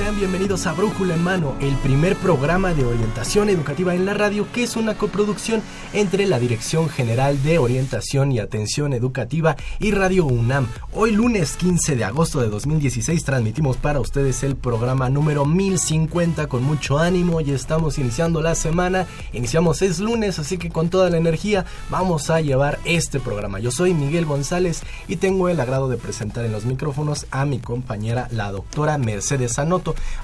Sean bienvenidos a Brújula en Mano, el primer programa de orientación educativa en la radio que es una coproducción entre la Dirección General de Orientación y Atención Educativa y Radio UNAM. Hoy lunes 15 de agosto de 2016 transmitimos para ustedes el programa número 1050 con mucho ánimo y estamos iniciando la semana. Iniciamos es lunes, así que con toda la energía vamos a llevar este programa. Yo soy Miguel González y tengo el agrado de presentar en los micrófonos a mi compañera la doctora Mercedes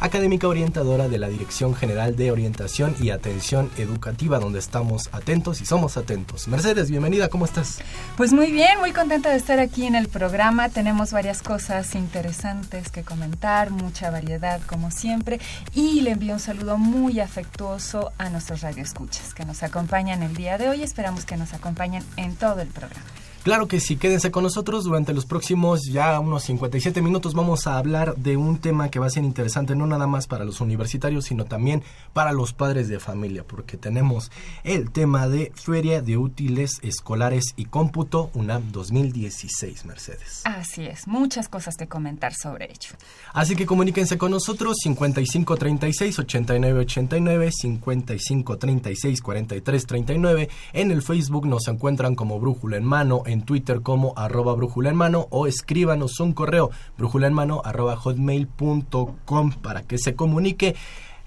Académica orientadora de la Dirección General de Orientación y Atención Educativa, donde estamos atentos y somos atentos. Mercedes, bienvenida, ¿cómo estás? Pues muy bien, muy contenta de estar aquí en el programa. Tenemos varias cosas interesantes que comentar, mucha variedad como siempre, y le envío un saludo muy afectuoso a nuestros radioescuchas que nos acompañan el día de hoy. Esperamos que nos acompañen en todo el programa. Claro que sí, quédense con nosotros durante los próximos ya unos 57 minutos vamos a hablar de un tema que va a ser interesante no nada más para los universitarios, sino también para los padres de familia, porque tenemos el tema de Feria de Útiles Escolares y Cómputo UNAM 2016, Mercedes. Así es, muchas cosas que comentar sobre ello. Así que comuníquense con nosotros 5536 8989 5536 4339 en el Facebook nos encuentran como Brújula en Mano en Twitter como arroba brújula en mano o escríbanos un correo brújula en mano arroba hotmail.com para que se comunique.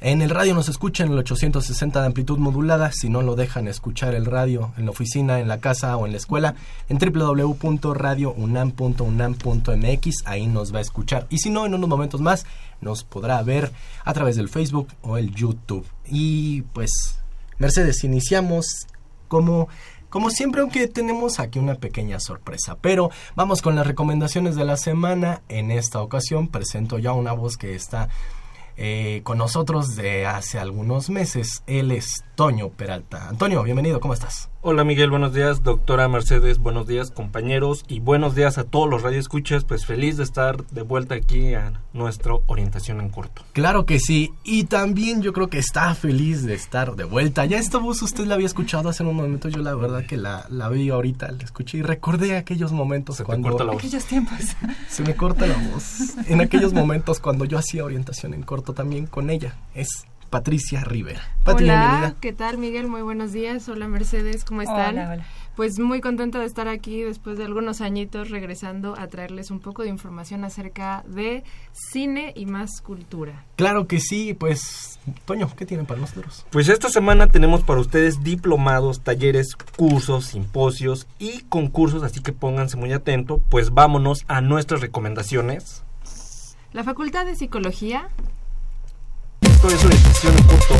En el radio nos escuchan en el 860 de amplitud modulada. Si no lo dejan escuchar el radio en la oficina, en la casa o en la escuela, en www.radiounam.unam.mx, ahí nos va a escuchar. Y si no, en unos momentos más nos podrá ver a través del Facebook o el YouTube. Y pues, Mercedes, iniciamos como como siempre, aunque tenemos aquí una pequeña sorpresa, pero vamos con las recomendaciones de la semana. En esta ocasión presento ya una voz que está eh, con nosotros de hace algunos meses. Él es Toño Peralta. Antonio, bienvenido, ¿cómo estás? Hola Miguel, buenos días. Doctora Mercedes, buenos días compañeros y buenos días a todos los radioescuchas. Pues feliz de estar de vuelta aquí a nuestra orientación en corto. Claro que sí. Y también yo creo que está feliz de estar de vuelta. Ya esta voz usted la había escuchado hace un momento. Yo la verdad que la, la vi ahorita, la escuché y recordé aquellos momentos se cuando... corta la voz. Aquellos tiempos. Se me corta la voz. En aquellos momentos cuando yo hacía orientación en corto también con ella. Es Patricia Rivera. hola, ¿qué tal Miguel? Muy buenos días. Hola Mercedes, ¿cómo están? Hola, hola. Pues muy contenta de estar aquí después de algunos añitos regresando a traerles un poco de información acerca de cine y más cultura. Claro que sí, pues Toño, ¿qué tienen para nosotros? Pues esta semana tenemos para ustedes diplomados, talleres, cursos, simposios y concursos, así que pónganse muy atentos, pues vámonos a nuestras recomendaciones. La Facultad de Psicología esto es orientación en corto.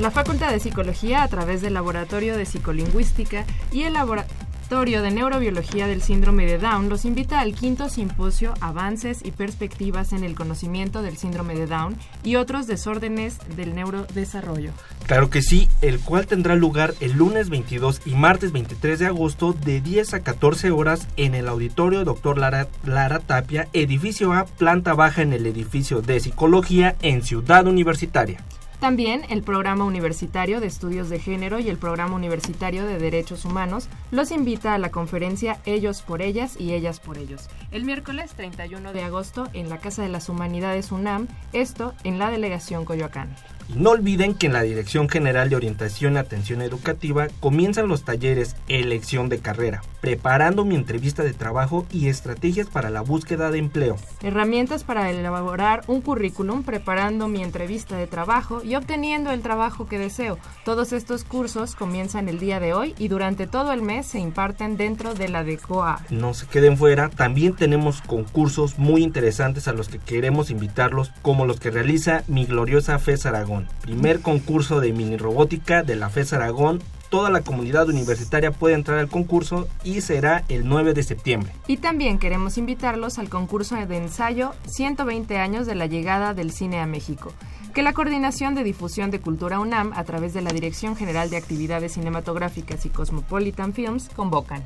La Facultad de Psicología, a través del Laboratorio de Psicolingüística y el Laboratorio de Neurobiología del Síndrome de Down los invita al quinto simposio Avances y Perspectivas en el Conocimiento del Síndrome de Down y otros desórdenes del neurodesarrollo. Claro que sí, el cual tendrá lugar el lunes 22 y martes 23 de agosto de 10 a 14 horas en el auditorio Dr. Lara Tapia, edificio A, planta baja en el edificio de Psicología en Ciudad Universitaria. También el Programa Universitario de Estudios de Género y el Programa Universitario de Derechos Humanos los invita a la conferencia Ellos por Ellas y Ellas por Ellos, el miércoles 31 de agosto en la Casa de las Humanidades UNAM, esto en la delegación Coyoacán. No olviden que en la Dirección General de Orientación y Atención Educativa comienzan los talleres Elección de Carrera, preparando mi entrevista de trabajo y estrategias para la búsqueda de empleo. Herramientas para elaborar un currículum, preparando mi entrevista de trabajo y obteniendo el trabajo que deseo. Todos estos cursos comienzan el día de hoy y durante todo el mes se imparten dentro de la DECOA. No se queden fuera, también tenemos concursos muy interesantes a los que queremos invitarlos, como los que realiza mi gloriosa FES Aragón, primer concurso de mini robótica de la FES Aragón toda la comunidad universitaria puede entrar al concurso y será el 9 de septiembre. Y también queremos invitarlos al concurso de ensayo 120 años de la llegada del cine a México, que la Coordinación de Difusión de Cultura UNAM, a través de la Dirección General de Actividades Cinematográficas y Cosmopolitan Films, convocan.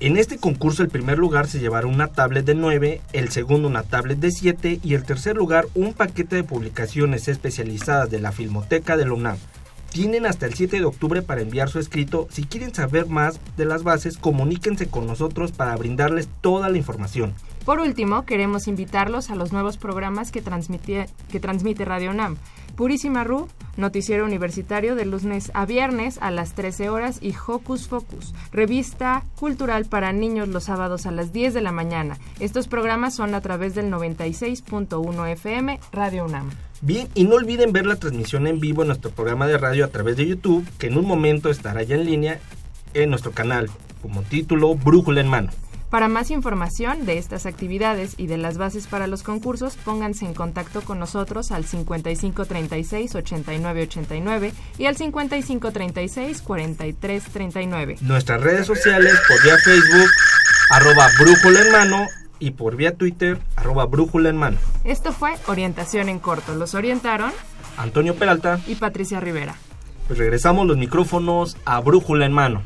En este concurso el primer lugar se llevará una tablet de 9, el segundo una tablet de 7 y el tercer lugar un paquete de publicaciones especializadas de la Filmoteca de la UNAM. Tienen hasta el 7 de octubre para enviar su escrito. Si quieren saber más de las bases, comuníquense con nosotros para brindarles toda la información. Por último, queremos invitarlos a los nuevos programas que transmite, que transmite Radio NAM. Purísima Ru, noticiero universitario de lunes a viernes a las 13 horas y Hocus Focus, revista cultural para niños los sábados a las 10 de la mañana. Estos programas son a través del 96.1 FM Radio UNAM. Bien, y no olviden ver la transmisión en vivo en nuestro programa de radio a través de YouTube, que en un momento estará ya en línea en nuestro canal, como título Brújula en mano. Para más información de estas actividades y de las bases para los concursos, pónganse en contacto con nosotros al 5536-8989 y al 5536-4339. Nuestras redes sociales por vía Facebook, arroba Brújula en mano y por vía Twitter, arroba Brújula en mano. Esto fue Orientación en Corto. Los orientaron Antonio Peralta y Patricia Rivera. Pues regresamos los micrófonos a Brújula en mano.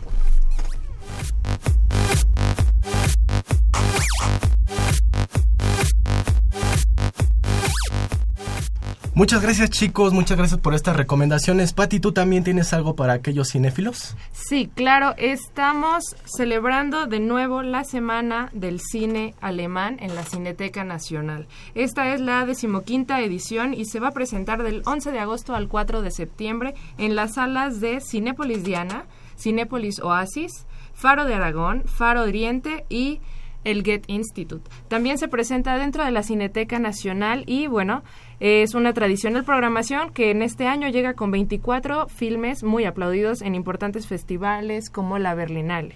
Muchas gracias chicos, muchas gracias por estas recomendaciones. Patti, ¿tú también tienes algo para aquellos cinéfilos? Sí, claro, estamos celebrando de nuevo la Semana del Cine Alemán en la Cineteca Nacional. Esta es la decimoquinta edición y se va a presentar del 11 de agosto al 4 de septiembre en las salas de Cinépolis Diana, Cinépolis Oasis, Faro de Aragón, Faro Oriente y el Get Institute. También se presenta dentro de la Cineteca Nacional y bueno, es una tradicional programación que en este año llega con 24 filmes muy aplaudidos en importantes festivales como la Berlinale.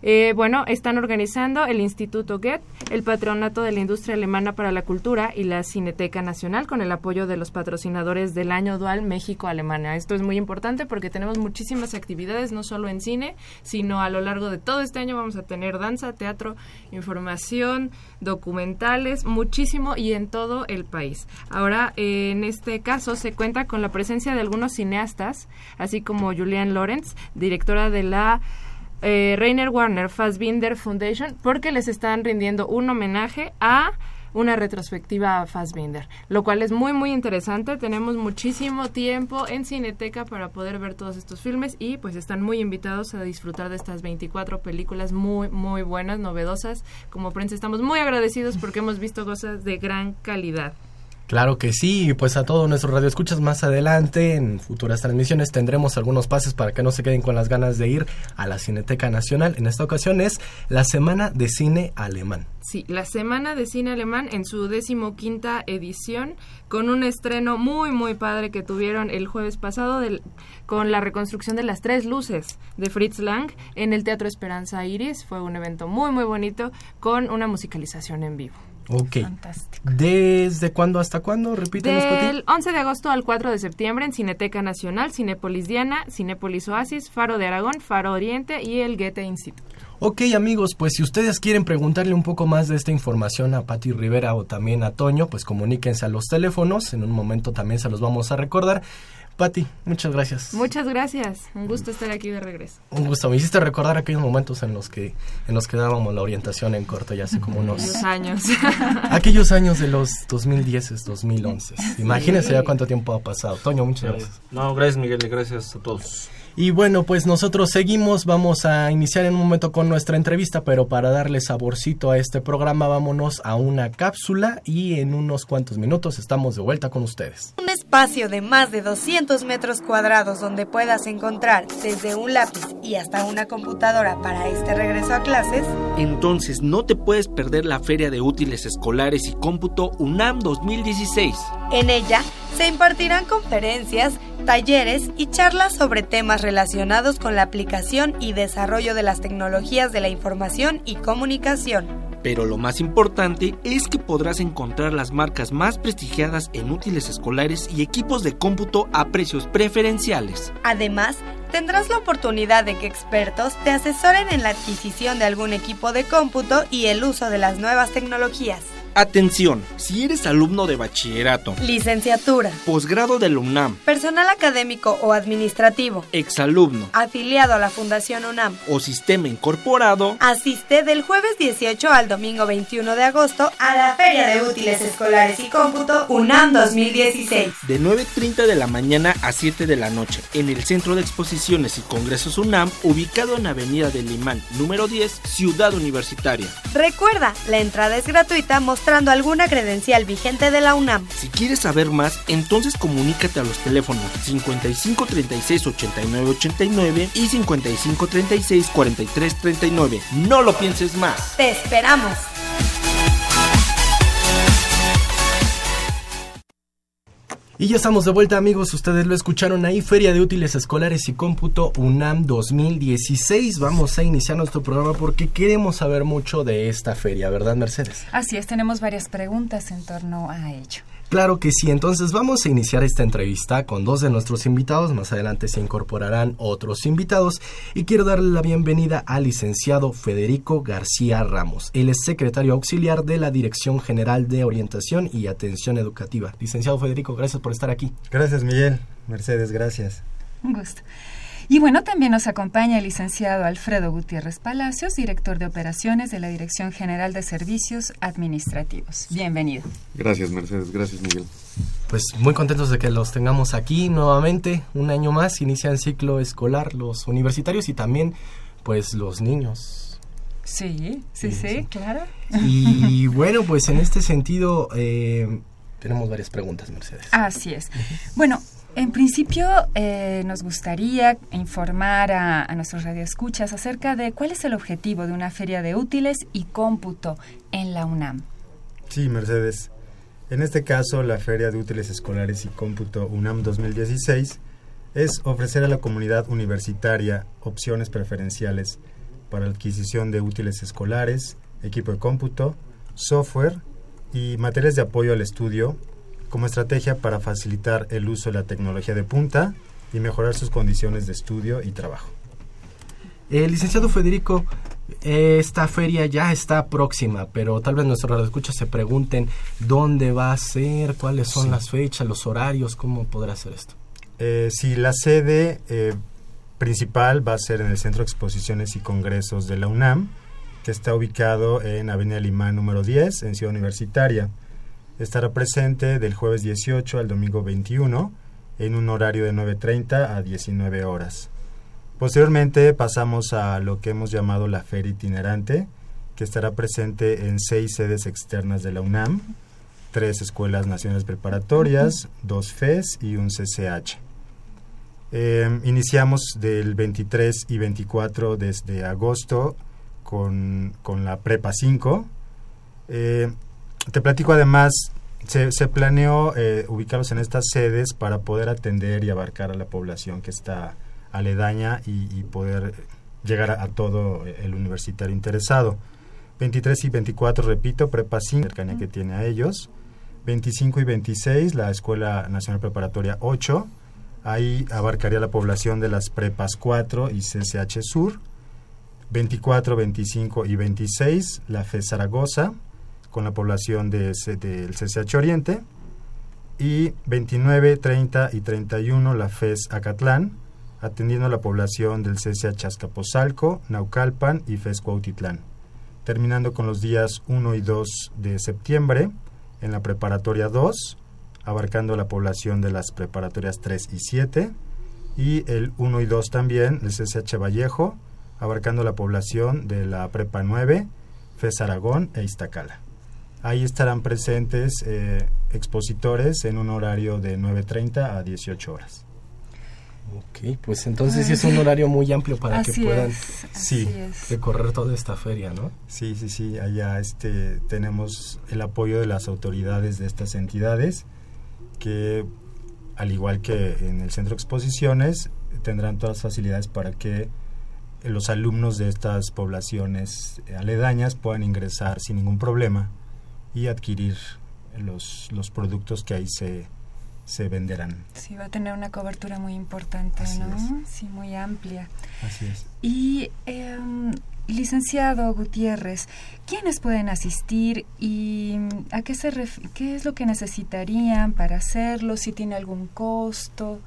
Eh, bueno, están organizando el Instituto Goethe, el Patronato de la Industria Alemana para la Cultura y la Cineteca Nacional con el apoyo de los patrocinadores del año dual México-Alemania. Esto es muy importante porque tenemos muchísimas actividades, no solo en cine, sino a lo largo de todo este año vamos a tener danza, teatro, información, documentales, muchísimo y en todo el país. Ahora, eh, en este caso, se cuenta con la presencia de algunos cineastas, así como Julian Lawrence, directora de la eh, Rainer Warner Fassbinder Foundation, porque les están rindiendo un homenaje a una retrospectiva a Fassbinder, lo cual es muy muy interesante. Tenemos muchísimo tiempo en Cineteca para poder ver todos estos filmes y pues están muy invitados a disfrutar de estas 24 películas muy muy buenas, novedosas. Como prensa estamos muy agradecidos porque hemos visto cosas de gran calidad. Claro que sí, pues a todos nuestros radioescuchas más adelante en futuras transmisiones tendremos algunos pases para que no se queden con las ganas de ir a la Cineteca Nacional. En esta ocasión es la Semana de Cine Alemán. Sí, la Semana de Cine Alemán en su decimoquinta edición con un estreno muy muy padre que tuvieron el jueves pasado con la reconstrucción de las tres luces de Fritz Lang en el Teatro Esperanza Iris. Fue un evento muy muy bonito con una musicalización en vivo. Ok. ¿Desde cuándo hasta cuándo? Repítenos, Del 11 de agosto al 4 de septiembre en Cineteca Nacional, Cinépolis Diana, Cinépolis Oasis, Faro de Aragón, Faro Oriente y el Goethe Institute. Ok amigos, pues si ustedes quieren preguntarle un poco más de esta información a Patti Rivera o también a Toño, pues comuníquense a los teléfonos, en un momento también se los vamos a recordar. Patti, muchas gracias. Muchas gracias. Un gusto estar aquí de regreso. Un gusto. Me hiciste recordar aquellos momentos en los que en los que dábamos la orientación en corto ya hace como unos Los años. aquellos años de los 2010, 2011. Imagínense ya cuánto tiempo ha pasado. Toño, muchas gracias. No, gracias Miguel y gracias a todos. Y bueno, pues nosotros seguimos, vamos a iniciar en un momento con nuestra entrevista, pero para darle saborcito a este programa vámonos a una cápsula y en unos cuantos minutos estamos de vuelta con ustedes. Un espacio de más de 200 metros cuadrados donde puedas encontrar desde un lápiz y hasta una computadora para este regreso a clases. Entonces no te puedes perder la Feria de Útiles Escolares y Cómputo UNAM 2016. En ella se impartirán conferencias, talleres y charlas sobre temas relacionados con la aplicación y desarrollo de las tecnologías de la información y comunicación. Pero lo más importante es que podrás encontrar las marcas más prestigiadas en útiles escolares y equipos de cómputo a precios preferenciales. Además, tendrás la oportunidad de que expertos te asesoren en la adquisición de algún equipo de cómputo y el uso de las nuevas tecnologías. Atención, si eres alumno de bachillerato, Licenciatura, posgrado de la UNAM, personal académico o administrativo, exalumno afiliado a la Fundación UNAM, o sistema incorporado, asiste del jueves 18 al domingo 21 de agosto a la Feria de Útiles Escolares y Cómputo UNAM 2016. de 9.30 de la mañana a 7 de la noche, en el Centro de Exposiciones y Congresos UNAM, ubicado en Avenida del Limán, número 10, Ciudad Universitaria. Recuerda, la entrada es gratuita mostrando alguna credencial vigente de la UNAM. Si quieres saber más, entonces comunícate a los teléfonos 55 36 89 89 y 55 36 43 39. No lo pienses más. ¡Te esperamos! Y ya estamos de vuelta amigos, ustedes lo escucharon ahí, Feria de Útiles Escolares y Cómputo UNAM 2016. Vamos a iniciar nuestro programa porque queremos saber mucho de esta feria, ¿verdad Mercedes? Así es, tenemos varias preguntas en torno a ello. Claro que sí, entonces vamos a iniciar esta entrevista con dos de nuestros invitados, más adelante se incorporarán otros invitados y quiero darle la bienvenida al licenciado Federico García Ramos. Él es secretario auxiliar de la Dirección General de Orientación y Atención Educativa. Licenciado Federico, gracias por estar aquí. Gracias, Miguel. Mercedes, gracias. Un gusto. Y bueno, también nos acompaña el licenciado Alfredo Gutiérrez Palacios, director de operaciones de la Dirección General de Servicios Administrativos. Bienvenido. Gracias, Mercedes. Gracias, Miguel. Pues muy contentos de que los tengamos aquí nuevamente, un año más, inician ciclo escolar los universitarios y también pues los niños. Sí, sí, sí, claro. Y bueno, pues en este sentido eh, tenemos varias preguntas, Mercedes. Así es. Bueno, en principio eh, nos gustaría informar a, nuestros radioescuchas acerca de cuál es el objetivo de una feria de útiles y cómputo en la UNAM. Sí, Mercedes. En este caso, la Feria de Útiles Escolares y Cómputo UNAM 2016 es ofrecer a la comunidad universitaria opciones preferenciales para la adquisición de útiles escolares, equipo de cómputo, software y materiales de apoyo al estudio como estrategia para facilitar el uso de la tecnología de punta y mejorar sus condiciones de estudio y trabajo. Eh, licenciado Federico, esta feria ya está próxima, pero tal vez nuestros radioescuchas se pregunten dónde va a ser, cuáles son Sí. las fechas, los horarios, cómo podrá ser esto. Eh, sí, la sede eh, principal va a ser en el Centro de Exposiciones y Congresos de la UNAM, que está ubicado en Avenida Limán número 10, en Ciudad Universitaria. Estará presente del jueves 18 al domingo 21, en un horario de 9.30 a 19 horas. Posteriormente pasamos a lo que hemos llamado la Feria Itinerante, que estará presente en seis sedes externas de la UNAM, tres escuelas nacionales preparatorias, dos FES y un CCH. Eh, iniciamos del 23 y 24 desde agosto con, con la Prepa 5. Eh, te platico además, se, se planeó eh, ubicarlos en estas sedes para poder atender y abarcar a la población que está aledaña y, y poder llegar a, a todo el universitario interesado. 23 y 24, repito, Prepa 5, cercanía que tiene a ellos. 25 y 26, la Escuela Nacional Preparatoria 8. Ahí abarcaría la población de las Prepas 4 y CCH Sur. 24, 25 y 26, la FE Zaragoza, con la población de, C- del CCH Oriente. Y 29, 30 y 31, la FES Acatlán, atendiendo a la población del CCH Azcapotzalco, Naucalpan y FES Cuautitlán. Terminando con los días 1 y 2 de septiembre, en la preparatoria 2, abarcando la población de las preparatorias 3 y 7, y el 1 y 2 también, el CCH Vallejo, abarcando la población de la Prepa 9, FES Aragón e Iztacala. Ahí estarán presentes eh, expositores en un horario de 9.30 a 18 horas. Ok, pues entonces sí es un horario muy amplio para que puedan es, Sí. recorrer toda esta feria, ¿no? Sí, sí, sí, allá este, tenemos el apoyo de las autoridades de estas entidades que, al igual que en el centro de exposiciones, tendrán todas las facilidades para que los alumnos de estas poblaciones aledañas puedan ingresar sin ningún problema y adquirir los, los productos que ahí se, se venderán. Sí, va a tener una cobertura muy importante, Así ¿no? es. Sí, muy amplia. Así es. Y, em, licenciado Gutiérrez, ¿quiénes pueden asistir y a qué, se ref- qué es lo que necesitarían para hacerlo? Si tiene algún costo.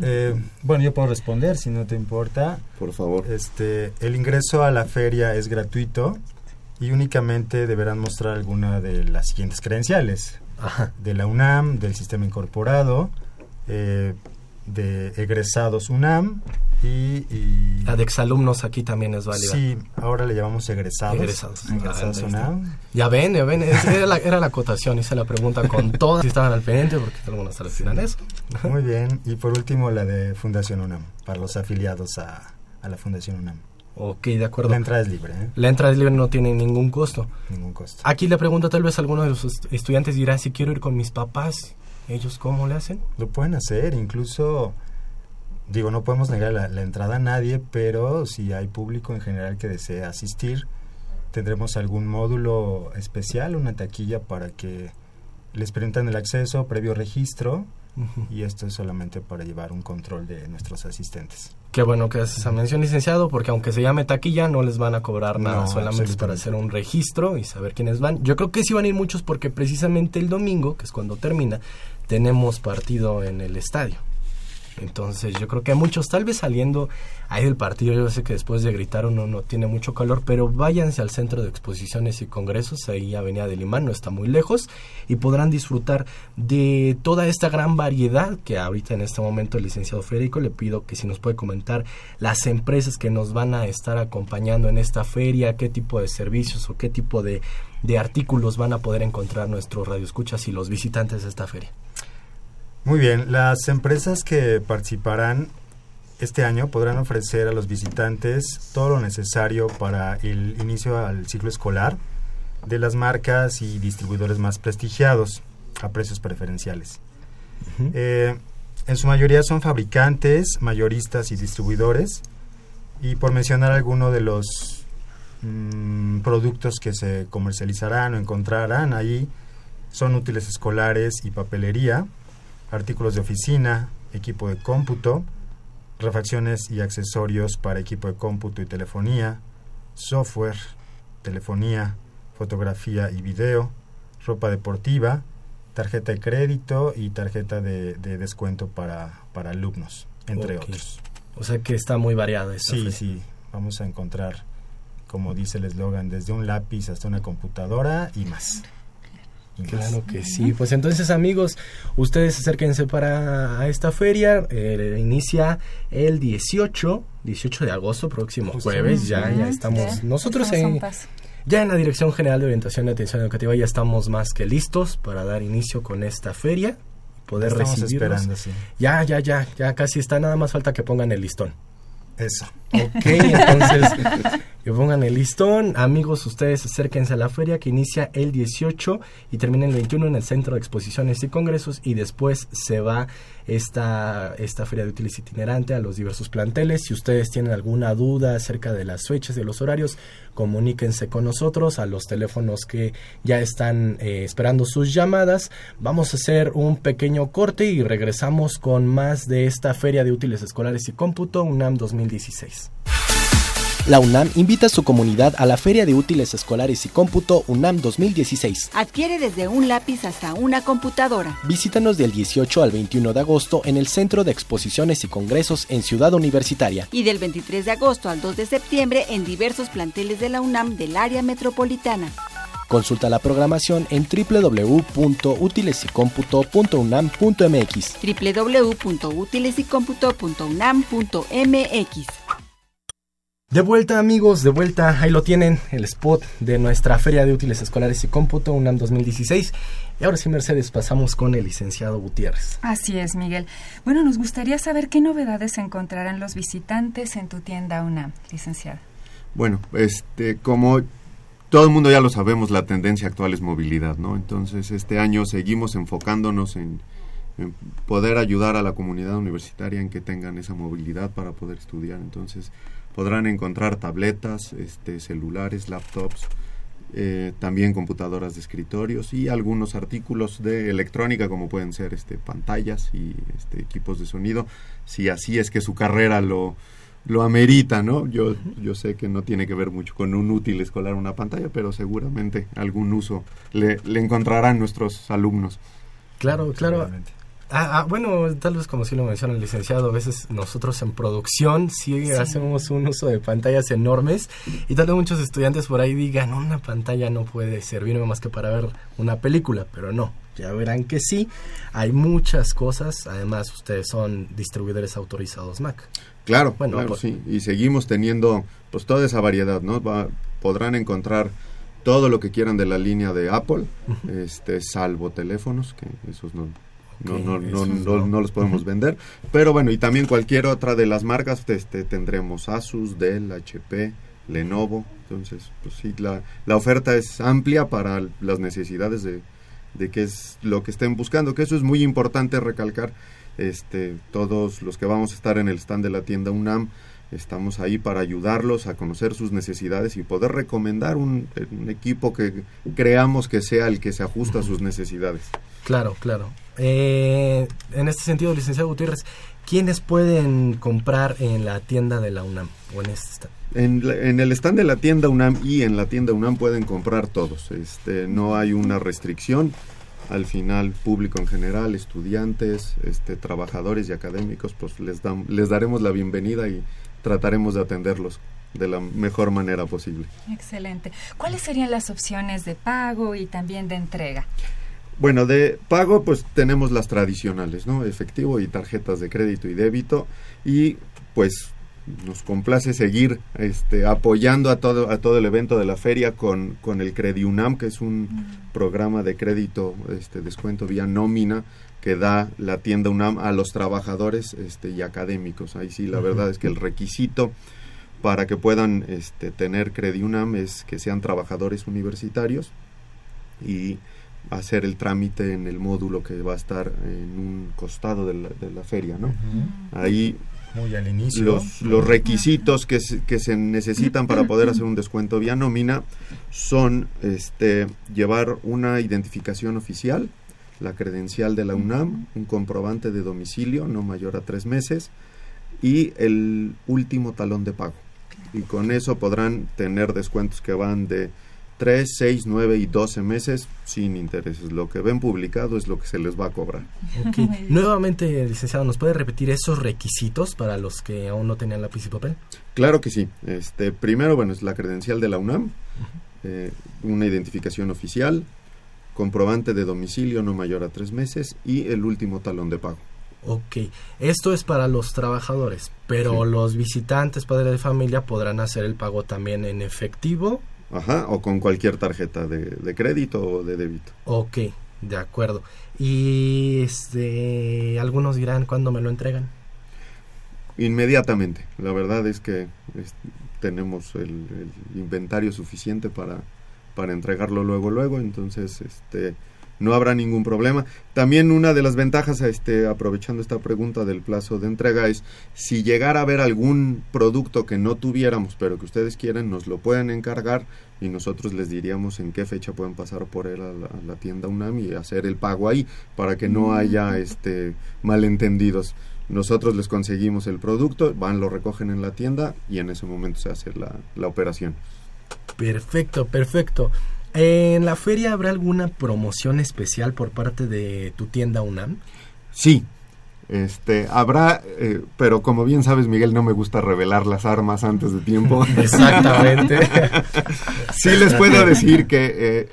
Eh, bueno, yo puedo responder si no te importa. Por favor. Este, el ingreso a la feria es gratuito y únicamente deberán mostrar alguna de las siguientes credenciales. Ajá. De la UNAM, del sistema incorporado, eh, de egresados UNAM y... y- La de exalumnos aquí también es válida. Sí, ahora le llamamos egresados. Egresados. Egresados Ah, está. UNAM. Ya ven, ya ven, era la, era la acotación, hice la pregunta con todas, si estaban al pendiente, porque algunos se a eso. Muy bien. Y por último la de Fundación UNAM, para los afiliados a, a la Fundación UNAM. Ok, de acuerdo. La entrada es libre, ¿eh? La entrada es libre, no tiene ningún costo. ningún costo. Aquí le pregunto, tal vez alguno de los est- estudiantes dirá, si quiero ir con mis papás, ¿ellos cómo le hacen? Lo pueden hacer, incluso, digo, no podemos negar la, la entrada a nadie, pero si hay público en general que desea asistir, tendremos algún módulo especial, una taquilla para que les permitan el acceso previo registro y esto es solamente para llevar un control de nuestros asistentes. Qué bueno que haces esa mención, licenciado, porque aunque se llame taquilla, no les van a cobrar nada, No, solamente es para hacer un registro y saber quiénes van. Yo creo que sí van a ir muchos porque precisamente el domingo, que es cuando termina, tenemos partido en el estadio. Entonces yo creo que muchos, tal vez saliendo ahí del partido, yo sé que después de gritar uno no tiene mucho calor, pero váyanse al centro de exposiciones y congresos, ahí Avenida del Imán, no está muy lejos, y podrán disfrutar de toda esta gran variedad que ahorita en este momento el licenciado Federico le pido que si nos puede comentar las empresas que nos van a estar acompañando en esta feria, qué tipo de servicios o qué tipo de, de artículos van a poder encontrar nuestros radioescuchas y los visitantes de esta feria. Muy bien, las empresas que participarán este año podrán ofrecer a los visitantes todo lo necesario para el inicio al ciclo escolar de las marcas y distribuidores más prestigiados a precios preferenciales. Eh, en su mayoría son fabricantes, mayoristas y distribuidores. Y por mencionar alguno de los mm, productos que se comercializarán o encontrarán ahí, son útiles escolares y papelería, artículos de oficina, equipo de cómputo, refacciones y accesorios para equipo de cómputo y telefonía, software, telefonía, fotografía y video, ropa deportiva, tarjeta de crédito y tarjeta de, de descuento para, para alumnos, entre otros. O sea que está muy variada esta Sí, sí, vamos a encontrar, como dice el eslogan, desde un lápiz hasta una computadora y más. Claro que sí. Pues entonces, amigos, ustedes acérquense para a esta feria. eh, inicia el 18, 18 de agosto, próximo jueves. Ya, ya estamos. Nosotros estamos en, ya en la Dirección General de Orientación y Atención Educativa ya estamos más que listos para dar inicio con esta feria. Poder Estamos recibirlos. esperando, sí. Ya, ya, ya, ya casi está. Nada más falta que pongan el listón. Eso. Ok, entonces que pongan el listón. Amigos, ustedes acérquense a la feria que inicia el 18 y termina el 21 en el Centro de Exposiciones y Congresos y después se va esta, esta feria de útiles itinerante a los diversos planteles. Si ustedes tienen alguna duda acerca de las fechas y los horarios, comuníquense con nosotros a los teléfonos que ya están eh, esperando sus llamadas. Vamos a hacer un pequeño corte y regresamos con más de esta feria de útiles escolares y cómputo UNAM 2016. La UNAM invita a su comunidad a la Feria de Útiles Escolares y Cómputo UNAM 2016. Adquiere desde un lápiz hasta una computadora. Visítanos del 18 al 21 de agosto en el Centro de Exposiciones y Congresos en Ciudad Universitaria. Y del 23 de agosto al 2 de septiembre en diversos planteles de la UNAM del área metropolitana. Consulta la programación en www.utilesycomputo.unam.mx. www.utilesycomputo.unam.mx. De vuelta amigos, de vuelta, ahí lo tienen, el spot de nuestra Feria de Útiles Escolares y Cómputo UNAM 2016. Y ahora sí, Mercedes, pasamos con el licenciado Gutiérrez. Así es, Miguel. Bueno, nos gustaría saber qué novedades encontrarán los visitantes en tu tienda UNAM, licenciado. Bueno, este, como todo el mundo ya lo sabemos, la tendencia actual es movilidad, ¿no? Entonces, este año seguimos enfocándonos en, en poder ayudar a la comunidad universitaria en que tengan esa movilidad para poder estudiar. Entonces, podrán encontrar tabletas, este, celulares, laptops, eh, también computadoras de escritorios y algunos artículos de electrónica como pueden ser este, pantallas y este, equipos de sonido, si así es que su carrera lo, lo amerita, ¿no? Yo, yo sé que no tiene que ver mucho con un útil escolar una pantalla, pero seguramente algún uso le, le encontrarán nuestros alumnos. Claro, claro. Ah, ah, bueno, tal vez como sí lo menciona el licenciado, a veces nosotros en producción sí, Sí. hacemos un uso de pantallas enormes y tal vez muchos estudiantes por ahí digan, una pantalla no puede servirme más que para ver una película, pero no, ya verán que sí, hay muchas cosas, además ustedes son distribuidores autorizados Mac. Claro, Bueno, claro, pues- sí. Y seguimos teniendo pues toda esa variedad, ¿no? Va- podrán encontrar todo lo que quieran de la línea de Apple, este, salvo teléfonos, que esos no, no, no, no- no. no los podemos vender. Pero bueno, y también cualquier otra de las marcas, este, tendremos Asus, Dell, HP, Lenovo. Entonces, pues sí, la, la oferta es amplia para las necesidades de, de qué es lo que estén buscando, que eso es muy importante recalcar. Este, todos los que vamos a estar en el stand de la tienda UNAM, estamos ahí para ayudarlos a conocer sus necesidades y poder recomendar un, un equipo que creamos que sea el que se ajusta a sus necesidades. Claro, claro. Eh, en este sentido, licenciado Gutiérrez, ¿quiénes pueden comprar en la tienda de la UNAM o en este stand? En, la- en el stand de la tienda UNAM y en la tienda UNAM pueden comprar todos. Este, no hay una restricción. Al final, público en general, estudiantes, este, trabajadores y académicos, pues les, dam- les daremos la bienvenida y trataremos de atenderlos de la mejor manera posible. Excelente. ¿Cuáles serían las opciones de pago y también de entrega? Bueno, de pago pues tenemos las tradicionales, ¿no? Efectivo y tarjetas de crédito y débito y pues nos complace seguir este, apoyando a todo, a todo el evento de la feria con, con el CrediUNAM, que es un programa de crédito, este, descuento vía nómina que da la tienda UNAM a los trabajadores este, y académicos. Ahí sí, la verdad es que el requisito para que puedan este, tener CrediUNAM es que sean trabajadores universitarios y hacer el trámite en el módulo que va a estar en un costado de la, de la feria, ¿no? Ahí Muy al inicio. los, los requisitos que se, que se necesitan para poder hacer un descuento vía nómina son este llevar una identificación oficial, la credencial de la UNAM, un comprobante de domicilio no mayor a tres meses y el último talón de pago. Y con eso podrán tener descuentos que van de 3, 6, 9 y 12 meses sin intereses. Lo que ven publicado es lo que se les va a cobrar. Ok. Nuevamente, licenciado, ¿nos puede repetir esos requisitos para los que aún no tenían lápiz y papel? Claro que sí. Este, primero, bueno, es la credencial de la UNAM, eh, una identificación oficial, comprobante de domicilio no mayor a tres meses y el último talón de pago. Ok, esto es para los trabajadores, pero los visitantes, padres de familia, podrán hacer el pago también en efectivo. Ajá, o con cualquier tarjeta de, de crédito o de débito. Ok, de acuerdo. Y este, algunos dirán cuándo me lo entregan. Inmediatamente. La verdad es que es- tenemos el, el inventario suficiente para, para entregarlo luego, luego. Entonces, este, no habrá ningún problema. También una de las ventajas, este, aprovechando esta pregunta del plazo de entrega, es si llegara a haber algún producto que no tuviéramos, pero que ustedes quieren, nos lo pueden encargar y nosotros les diríamos en qué fecha pueden pasar por él a la, a la tienda UNAM y hacer el pago ahí para que no haya este malentendidos. Nosotros les conseguimos el producto, van, lo recogen en la tienda y en ese momento se hace la, la operación. Perfecto, perfecto. ¿En la feria habrá alguna promoción especial por parte de tu tienda UNAM? Sí, Este, habrá, eh, pero como bien sabes, Miguel, no me gusta revelar las armas antes de tiempo. Exactamente. sí les puedo decir que eh,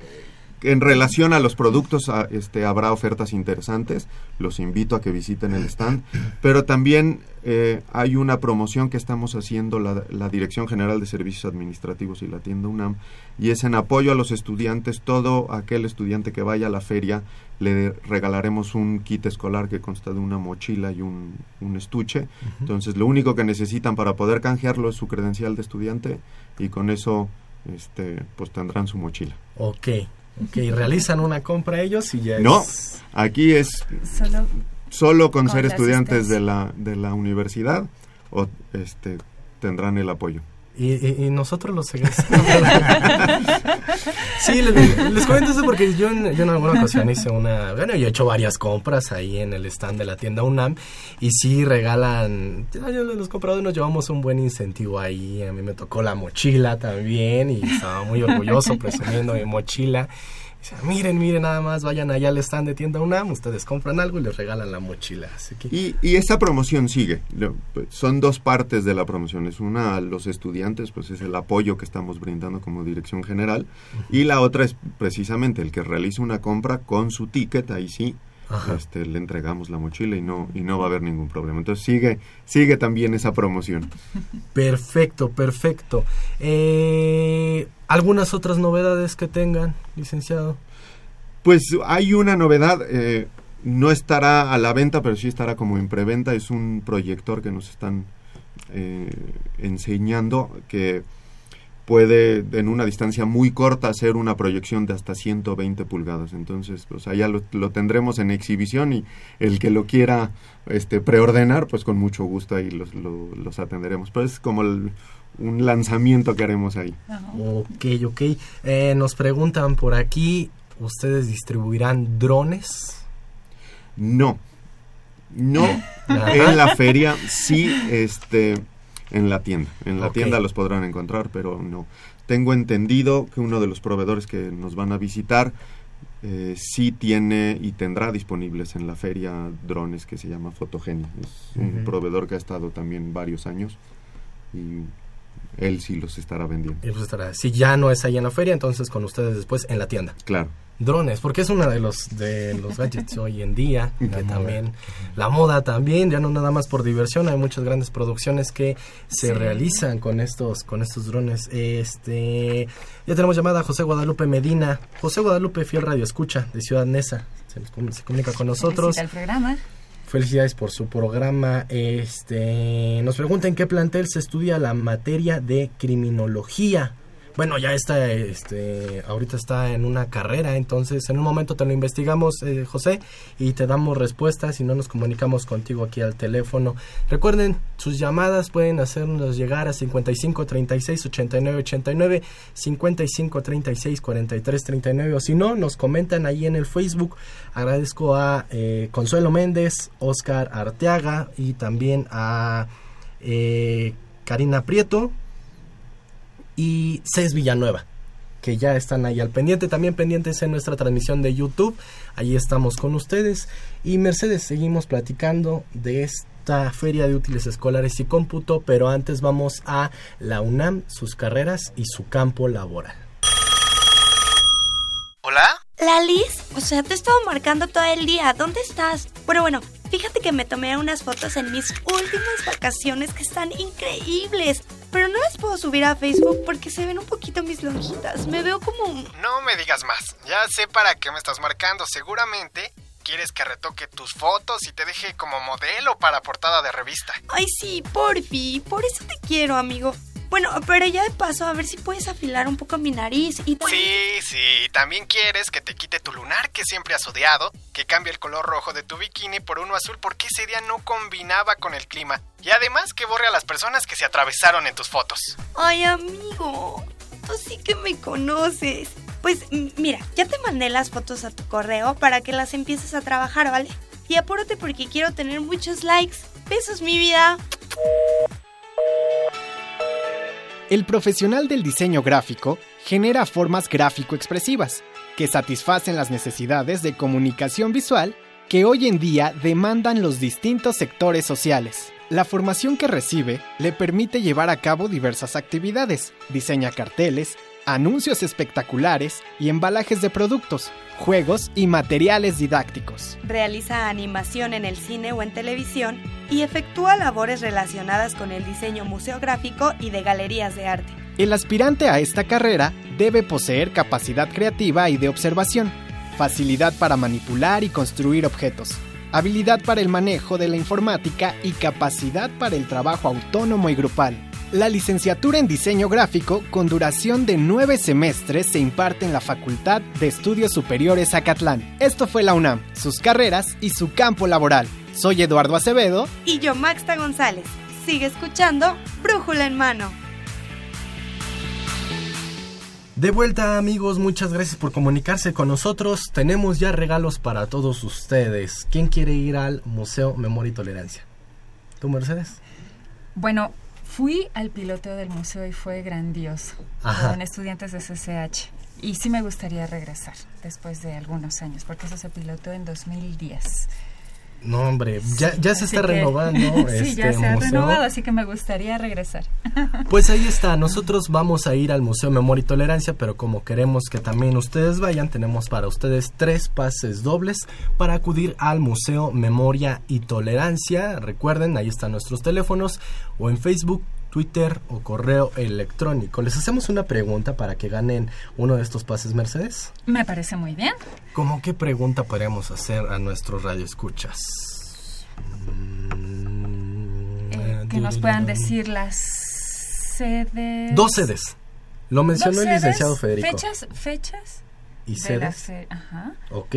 en relación a los productos a- este, habrá ofertas interesantes. Los invito a que visiten el stand. Pero también eh, hay una promoción que estamos haciendo la, la Dirección General de Servicios Administrativos y la tienda UNAM. Y es en apoyo a los estudiantes. Todo aquel estudiante que vaya a la feria le regalaremos un kit escolar que consta de una mochila y un, un estuche. Entonces lo único que necesitan para poder canjearlo es su credencial de estudiante y con eso este, pues tendrán su mochila. Ok, ok, realizan una compra ellos y ya No, es... aquí es Solo solo con, Con ser estudiantes de la, de la universidad o este tendrán el apoyo. Y, y- y nosotros los egresados. sí, les, les comento eso porque yo, en- yo en alguna ocasión hice una. Bueno, yo he hecho varias compras ahí en el stand de la tienda UNAM y sí regalan. ya, ya Los compradores nos llevamos un buen incentivo ahí. A mí me tocó la mochila también y estaba muy orgulloso presumiendo mi mochila. Miren, miren, nada más vayan allá al stand de tienda UNAM, ustedes compran algo y les regalan la mochila. Así que. Y, y esta promoción sigue. Pues, Son dos partes de la promoción. Es una a los estudiantes, pues es el apoyo que estamos brindando como dirección general. Y la otra es precisamente el que realice una compra con su ticket, ahí sí. Ajá. Este, le entregamos la mochila y no y no va a haber ningún problema. Entonces sigue sigue también esa promoción. Perfecto, perfecto. Eh, ¿Algunas otras novedades que tengan, licenciado? Pues hay una novedad, eh, no estará a la venta, pero sí estará como en preventa. Es un proyector que nos están eh, enseñando que puede en una distancia muy corta hacer una proyección de hasta 120 pulgadas. Entonces, pues allá lo, lo tendremos en exhibición y el que lo quiera este, preordenar, pues con mucho gusto ahí los, lo- los atenderemos. Pero es como el- un lanzamiento que haremos ahí. Ok, ok. Eh, nos preguntan por aquí, ¿ustedes distribuirán drones? No. No en la feria, sí este en la tienda. En la tienda los podrán encontrar, pero no. Tengo entendido que uno de los proveedores que nos van a visitar eh, sí tiene y tendrá disponibles en la feria drones que se llama Fotogenia. Es un proveedor que ha estado también varios años y él sí los estará vendiendo. Pues estará, si ya no es ahí en la feria, entonces con ustedes después en la tienda. Claro. Drones, porque es uno de los de los gadgets hoy en día, que también la moda también, ya no nada más por diversión, hay muchas grandes producciones que se Sí. realizan con estos con estos drones. Este, ya tenemos llamada a José Guadalupe Medina. José Guadalupe, fiel radio escucha de Ciudad Neza. Se, se comunica con nosotros. Felicita el programa. Felicidades por su programa. Este, nos pregunta en qué plantel se estudia la materia de criminología. Bueno, ya está, este, ahorita está en una carrera, entonces en un momento te lo investigamos, eh, José, y te damos respuestas y no nos comunicamos contigo aquí al teléfono. Recuerden, sus llamadas pueden hacernos llegar a 55 36 89 89, 55 36 43 39, o si no, nos comentan ahí en el Facebook. Agradezco a eh, Consuelo Méndez, Oscar Arteaga y también a eh, Karina Prieto y Cés Villanueva, que ya están ahí al pendiente, también pendientes en nuestra transmisión de YouTube, ahí estamos con ustedes. Y Mercedes, seguimos platicando de esta feria de útiles escolares y cómputo, pero antes vamos a la UNAM, sus carreras y su campo laboral. ¿Hola? La Liz, o sea, te he estado marcando todo el día. ¿Dónde estás? Bueno, bueno, fíjate que me tomé unas fotos en mis últimas vacaciones que están increíbles. Pero no las puedo subir a Facebook porque se ven un poquito mis lonjitas. Me veo como un... No me digas más. Ya sé para qué me estás marcando. Seguramente quieres que retoque tus fotos y te deje como modelo para portada de revista. Ay, sí, porfi. Por eso te quiero, amigo. Bueno, pero ya de paso, a ver si puedes afilar un poco mi nariz y... Sí, sí. También quieres que te quite tu lunar que siempre has odiado, que cambie el color rojo de tu bikini por uno azul porque ese día no combinaba con el clima. Y además que borre a las personas que se atravesaron en tus fotos. Ay, amigo, tú sí que me conoces. Pues mira, ya te mandé las fotos a tu correo para que las empieces a trabajar, ¿vale? Y apúrate porque quiero tener muchos likes. Besos, mi vida. El profesional del diseño gráfico genera formas gráfico-expresivas que satisfacen las necesidades de comunicación visual que hoy en día demandan los distintos sectores sociales. La formación que recibe le permite llevar a cabo diversas actividades, diseña carteles, anuncios espectaculares y embalajes de productos, juegos y materiales didácticos. Realiza animación en el cine o en televisión y efectúa labores relacionadas con el diseño museográfico y de galerías de arte. El aspirante a esta carrera debe poseer capacidad creativa y de observación, facilidad para manipular y construir objetos, habilidad para el manejo de la informática y capacidad para el trabajo autónomo y grupal. La licenciatura en diseño gráfico, con duración de nueve semestres, se imparte en la Facultad de Estudios Superiores Acatlán. Esto fue la UNAM, sus carreras y su campo laboral. Soy Eduardo Acevedo. Y yo, Maxta González. Sigue escuchando Brújula en Mano. De vuelta amigos, muchas gracias por comunicarse con nosotros. Tenemos ya regalos para todos ustedes. ¿Quién quiere ir al Museo Memoria y Tolerancia? ¿Tú, Mercedes? Bueno, fui al piloteo del museo y fue grandioso. Ajá. Con estudiantes de CCH. Y sí me gustaría regresar después de algunos años, porque eso se piloteó en 2010. No, hombre, ya, ya se está que- renovando sí, este ya se ha museo. renovado, así que me gustaría regresar. Pues ahí está, nosotros vamos a ir al Museo Memoria y Tolerancia, pero como queremos que también ustedes vayan, tenemos para ustedes tres pases dobles para acudir al Museo Memoria y Tolerancia. Recuerden, ahí están nuestros teléfonos o en Facebook, Twitter o correo electrónico. Les hacemos una pregunta para que ganen uno de estos pases, Mercedes. Me parece muy bien. ¿Cómo qué pregunta podríamos hacer a nuestros radioescuchas? Eh, que nos puedan decir las sedes. Dos sedes. Lo mencionó el licenciado Federico. Fechas, fechas. ¿Y sedes? ajá, Ok.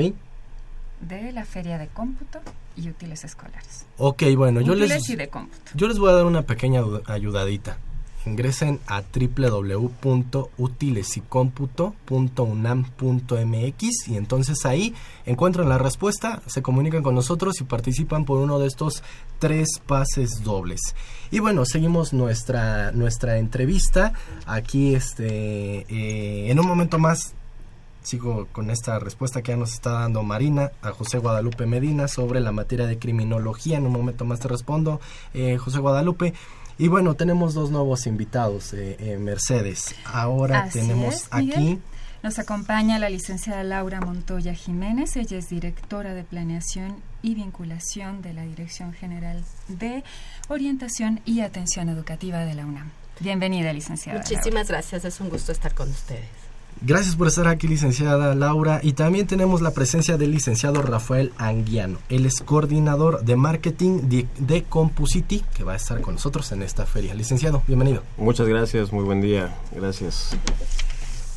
De la Feria de Cómputo y Útiles Escolares. Ok, bueno, yo Útiles les, y de cómputo. yo les voy a dar una pequeña ayu- ayudadita. Ingresen a www.utilesycomputo.unam.mx y entonces ahí encuentran la respuesta, se comunican con nosotros y participan por uno de estos tres pases dobles. Y bueno, seguimos nuestra, nuestra entrevista. Aquí, este, eh, en un momento más Sigo con esta respuesta que ya nos está dando Marina a José Guadalupe Medina sobre la materia de criminología. En un momento más te respondo, eh, José Guadalupe. Y bueno, tenemos dos nuevos invitados, eh, eh, Mercedes. Ahora Así tenemos es, aquí... Nos acompaña la licenciada Laura Montoya Jiménez. Ella es directora de Planeación y Vinculación de la Dirección General de Orientación y Atención Educativa de la UNAM. Bienvenida, licenciada. Muchísimas gracias, es un gusto estar con ustedes. Gracias por estar aquí, licenciada Laura. Y también tenemos la presencia del licenciado Rafael Anguiano. Él es coordinador de marketing de, de que va a estar con nosotros en esta feria. Licenciado, bienvenido. Muchas gracias, muy buen día. Gracias.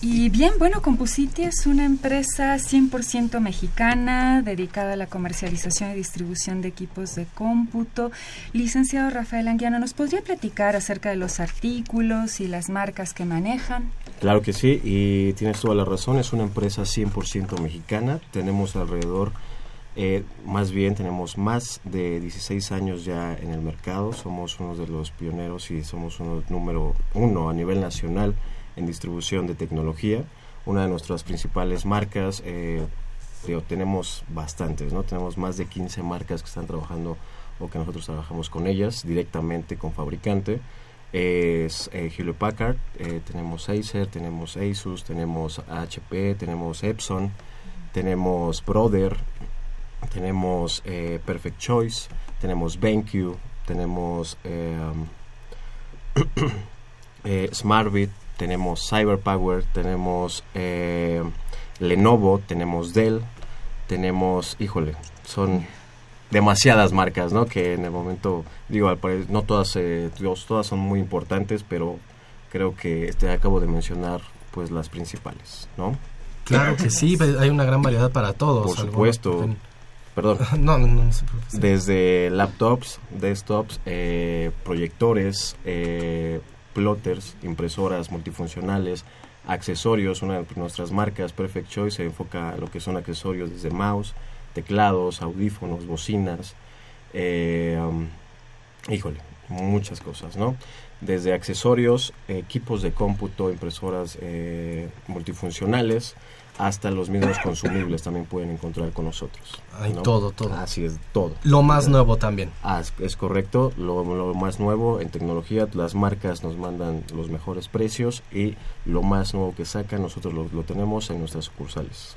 Y bien, bueno, Compusiti es una empresa 100% mexicana dedicada a la comercialización y distribución de equipos de cómputo. Licenciado Rafael Anguiano, ¿nos podría platicar acerca de los artículos y las marcas que manejan? Claro que sí, y tienes toda la razón, es una empresa 100% mexicana. Tenemos alrededor, eh, más bien tenemos más de 16 años ya en el mercado. Somos uno de los pioneros y somos uno número uno a nivel nacional en distribución de tecnología. Una de nuestras principales marcas, eh, digo, tenemos bastantes, ¿no? Tenemos más de 15 marcas que están trabajando o que nosotros trabajamos con ellas directamente con fabricante. Es eh, Hewlett Packard, eh, tenemos Acer, tenemos Asus, tenemos HP, tenemos Epson, tenemos Brother, tenemos eh, Perfect Choice, tenemos BenQ, tenemos eh, SmartBit, tenemos CyberPower, tenemos eh, Lenovo, tenemos Dell, tenemos, híjole, son demasiadas marcas, ¿no? Que en el momento, digo, al no todas, eh, todas son muy importantes, pero creo que este acabo de mencionar, pues, las principales, ¿no? Claro que sí, pues, hay una gran variedad para todos. Por supuesto. Perdón. No, no, no. Desde laptops, desktops, eh, proyectores, eh, plotters, impresoras multifuncionales, accesorios. Una de nuestras marcas, Perfect Choice, se enfoca a lo que son accesorios desde mouse, teclados, audífonos, bocinas. eh, um, híjole, muchas cosas, ¿no? Desde accesorios, equipos de cómputo, impresoras eh, multifuncionales, hasta los mismos consumibles también pueden encontrar con nosotros. Hay ¿no? todo, todo. Así es, todo. Lo más nuevo también. Ah, es, es correcto, lo, lo más nuevo en tecnología, las marcas nos mandan los mejores precios y lo más nuevo que sacan nosotros lo, lo tenemos en nuestras sucursales.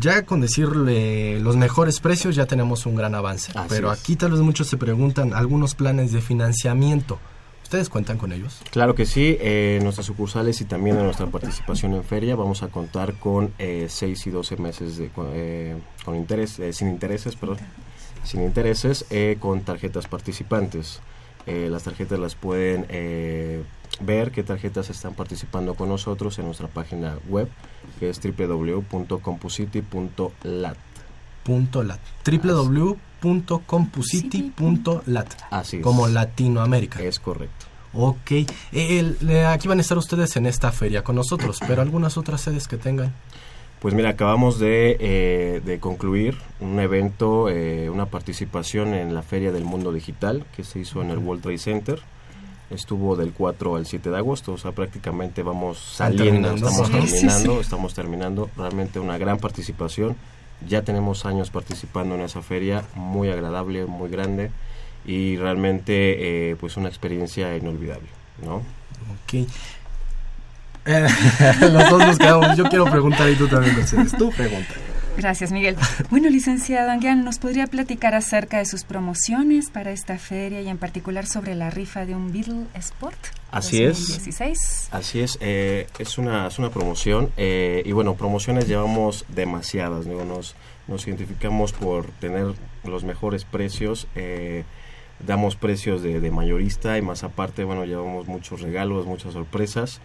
Ya con decirle los mejores precios ya tenemos un gran avance. Así pero es. aquí tal vez muchos se preguntan algunos planes de financiamiento. ¿Ustedes cuentan con ellos? Claro que sí, eh, nuestras sucursales y también en nuestra participación en feria vamos a contar con eh, 6 y 12 meses de, con, eh, con interés, eh, sin intereses, perdón, sin intereses, eh, con tarjetas participantes. Eh, las tarjetas las pueden eh, ver qué tarjetas están participando con nosotros en nuestra página web que es www.compusiti.lat. Punto lat. Así es. Como Latinoamérica. Es correcto. Ok. Eh, el- aquí van a estar ustedes en esta feria con nosotros, pero algunas otras sedes que tengan. Pues mira, acabamos de, eh, de concluir un evento, eh, una participación en la Feria del Mundo Digital que se hizo en el World Trade Center. Estuvo del 4 al 7 de agosto, o sea, prácticamente vamos saliendo, terminando. estamos Sí, terminando, sí. estamos terminando. Realmente una gran participación. Ya tenemos años participando en esa feria, muy agradable, muy grande y realmente eh, pues una experiencia inolvidable, ¿no? Ok. Eh, los dos nos quedamos. Yo quiero preguntar y tú también, Mercedes. Tú pregunta. Gracias, Miguel. Bueno, licenciado Anguian, ¿nos podría platicar acerca de sus promociones para esta feria y en particular sobre la rifa de un Beetle Sport? Así es. 2016? Así es, eh, es, una, es una promoción eh, y bueno, promociones llevamos demasiadas, digo, nos, nos identificamos por tener los mejores precios, eh, damos precios de, de mayorista y más aparte, bueno, llevamos muchos regalos, muchas sorpresas.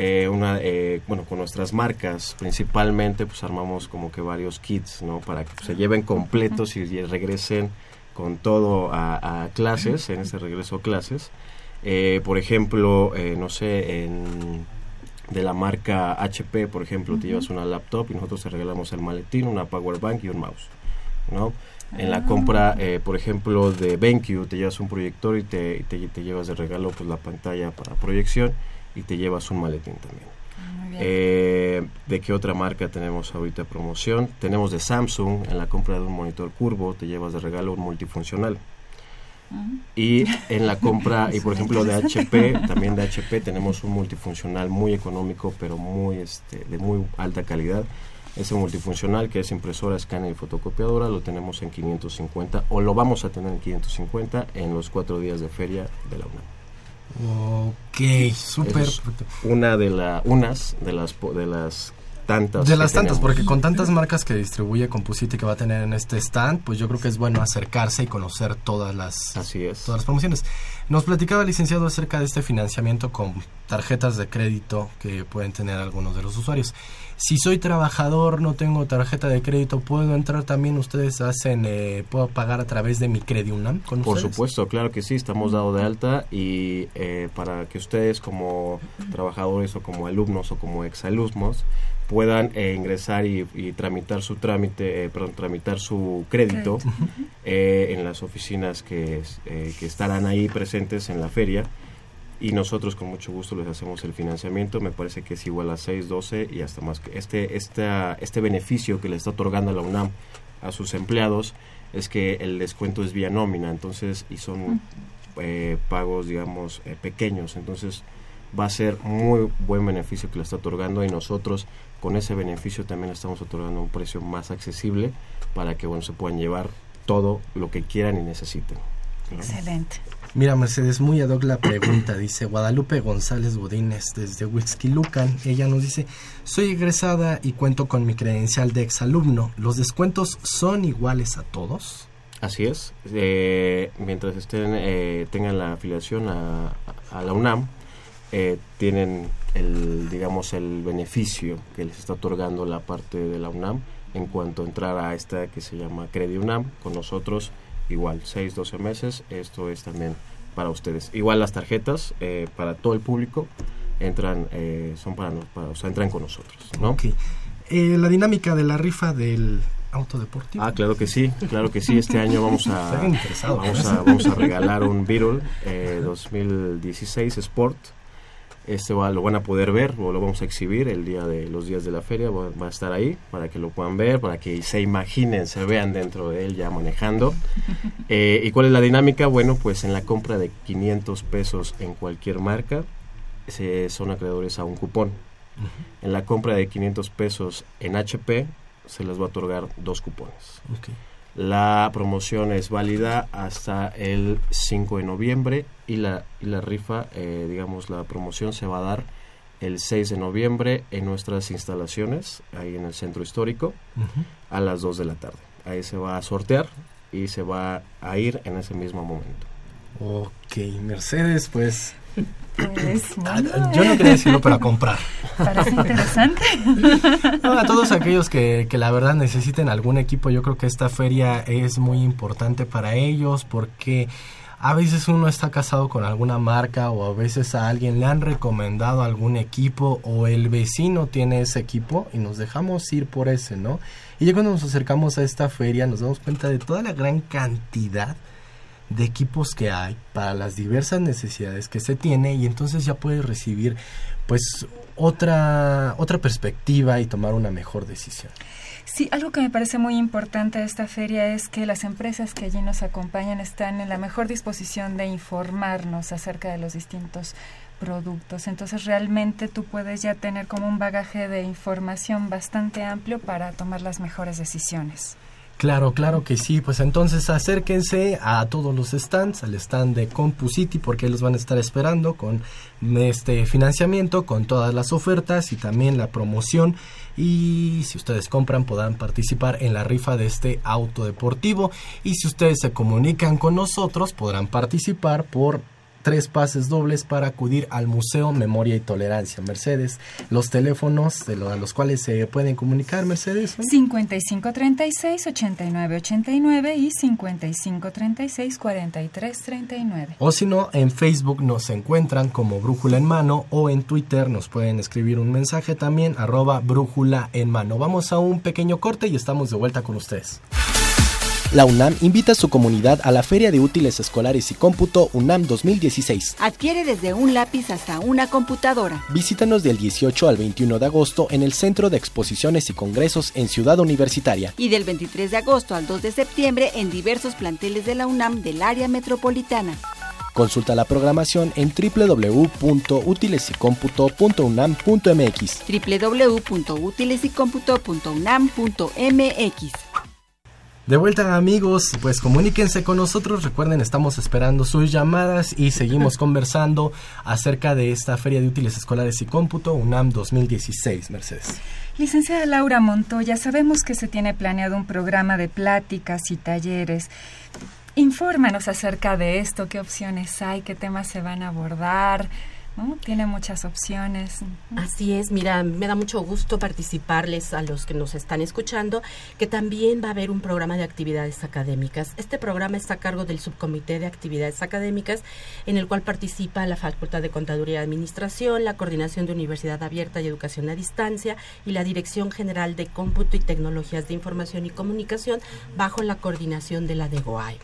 Eh, una, eh, bueno, con nuestras marcas principalmente, pues armamos como que varios kits, ¿no? Para que pues, se lleven completos y regresen con todo a, a clases, en este regreso a clases. Eh, por ejemplo, eh, no sé, en, de la marca HP, por ejemplo, te llevas una laptop y nosotros te regalamos el maletín, una power bank y un mouse, ¿no? En la Ah. compra, eh, por ejemplo, de BenQ, te llevas un proyector y te, te, te llevas de regalo pues la pantalla para proyección y te llevas un maletín también. Bien. Eh, ¿De qué otra marca tenemos ahorita promoción? Tenemos de Samsung, en la compra de un monitor curvo te llevas de regalo un multifuncional. Y en la compra, y por ejemplo de HP, también de HP tenemos un multifuncional muy económico, pero muy este, de muy alta calidad. Ese multifuncional que es impresora, escáner y fotocopiadora lo tenemos en 550 o lo vamos a tener en 550 en los cuatro días de feria de la UNAM. Ok, súper. Es una de la, unas de las, de las tantas. De las tantas, tenemos. porque con tantas marcas que distribuye Compusiti que va a tener en este stand, pues yo creo que es bueno acercarse y conocer todas las, Así es. todas las promociones. Nos platicaba el licenciado acerca de este financiamiento con tarjetas de crédito que pueden tener algunos de los usuarios. Si soy trabajador, no tengo tarjeta de crédito, ¿puedo entrar también? ¿Ustedes hacen, eh, puedo pagar a través de mi Crediunam con Por ustedes? supuesto, claro que sí, estamos dado de alta y eh, para que ustedes como trabajadores o como alumnos o como exalumnos puedan eh, ingresar y, y tramitar su trámite, eh, perdón, tramitar su crédito eh, en las oficinas que, eh, que estarán ahí presentes en la feria y nosotros con mucho gusto les hacemos el financiamiento, me parece que es igual a 6, 12 y hasta más este, esta, este beneficio que le está otorgando la UNAM a sus empleados es que el descuento es vía nómina, entonces, y son eh, pagos, digamos, eh, pequeños, entonces va a ser muy buen beneficio que le está otorgando y nosotros con ese beneficio también le estamos otorgando un precio más accesible para que, bueno, se puedan llevar todo lo que quieran y necesiten. ¿no? Excelente. Mira, Mercedes, muy ad hoc la pregunta. Dice Guadalupe González Godínez desde Huixquilucan. Ella nos dice: Soy egresada y cuento con mi credencial de exalumno. ¿Los descuentos son iguales a todos? Así es. Eh, mientras estén eh, tengan la afiliación a, la UNAM, eh, tienen el digamos el beneficio que les está otorgando la parte de la UNAM en cuanto a entrar a esta que se llama Credi UNAM con nosotros igual 6 12 meses esto es también para ustedes igual las tarjetas eh, para todo el público entran eh, son para, para o sea entran con nosotros no Ok. Eh, la dinámica de la rifa del auto deportivo. Ah, claro que sí, claro que sí. Este año vamos a, vamos a, vamos a regalar un Beetle eh, 2016 Sport. Este va, lo van a poder ver o lo vamos a exhibir el día de los días de la feria. Va, va a estar ahí para que lo puedan ver, para que se imaginen, se vean dentro de él ya manejando. Eh, ¿Y cuál es la dinámica? Bueno, pues en la compra de 500 pesos en cualquier marca, se, son acreedores a un cupón. En la compra de 500 pesos en HP, se les va a otorgar dos cupones. Ok. La promoción es válida hasta el 5 de noviembre y la, y la rifa, eh, digamos, la promoción se va a dar el 6 de noviembre en nuestras instalaciones, ahí en el centro histórico, a las 2 de la tarde. Ahí se va a sortear y se va a ir en ese mismo momento. Ok, Mercedes, pues... Pues, Ah, bueno, Yo no quería decirlo, pero a comprar. Parece interesante. No, a todos aquellos que, que la verdad necesiten algún equipo, yo creo que esta feria es muy importante para ellos porque a veces uno está casado con alguna marca o a veces a alguien le han recomendado algún equipo o el vecino tiene ese equipo y nos dejamos ir por ese, ¿no? Y ya cuando nos acercamos a esta feria nos damos cuenta de toda la gran cantidad de equipos que hay para las diversas necesidades que se tiene y entonces ya puedes recibir pues otra otra perspectiva y tomar una mejor decisión. Sí, algo que me parece muy importante de esta feria es que las empresas que allí nos acompañan están en la mejor disposición de informarnos acerca de los distintos productos. Entonces realmente tú puedes ya tener como un bagaje de información bastante amplio para tomar las mejores decisiones. Claro, claro que sí. Pues entonces acérquense a todos los stands, al stand de CompuCity, porque los van a estar esperando con este financiamiento, con todas las ofertas y también la promoción. Y si ustedes compran, podrán participar en la rifa de este auto deportivo. Y si ustedes se comunican con nosotros, podrán participar por tres pases dobles para acudir al Museo Memoria y Tolerancia. Mercedes, los teléfonos de lo- a los cuales se pueden comunicar, Mercedes. 5536-8989 y 5536-4339. O si no, en Facebook nos encuentran como Brújula en Mano o en Twitter nos pueden escribir un mensaje también, arroba Brújula en Mano. Vamos a un pequeño corte y estamos de vuelta con ustedes. La UNAM invita a su comunidad a la Feria de Útiles Escolares y Cómputo UNAM 2016. Adquiere desde un lápiz hasta una computadora. Visítanos del 18 al 21 de agosto en el Centro de Exposiciones y Congresos en Ciudad Universitaria. Y del 23 de agosto al 2 de septiembre en diversos planteles de la UNAM del área metropolitana. Consulta la programación en www.utilesycomputo.unam.mx. www.utilesycomputo.unam.mx. De vuelta amigos, pues comuníquense con nosotros, recuerden estamos esperando sus llamadas y seguimos conversando acerca de esta Feria de Útiles Escolares y Cómputo UNAM 2016, Mercedes. Licenciada Laura Montoya, sabemos que se tiene planeado un programa de pláticas y talleres. Infórmanos acerca de esto, qué opciones hay, qué temas se van a abordar. Tiene muchas opciones. Así es, mira, me da mucho gusto participarles a los que nos están escuchando, que también va a haber un programa de actividades académicas. Este programa está a cargo del Subcomité de Actividades Académicas, en el cual participa la Facultad de Contaduría y Administración, la Coordinación de Universidad Abierta y Educación a Distancia y la Dirección General de Cómputo y Tecnologías de Información y Comunicación, bajo la coordinación de la DEGOAI.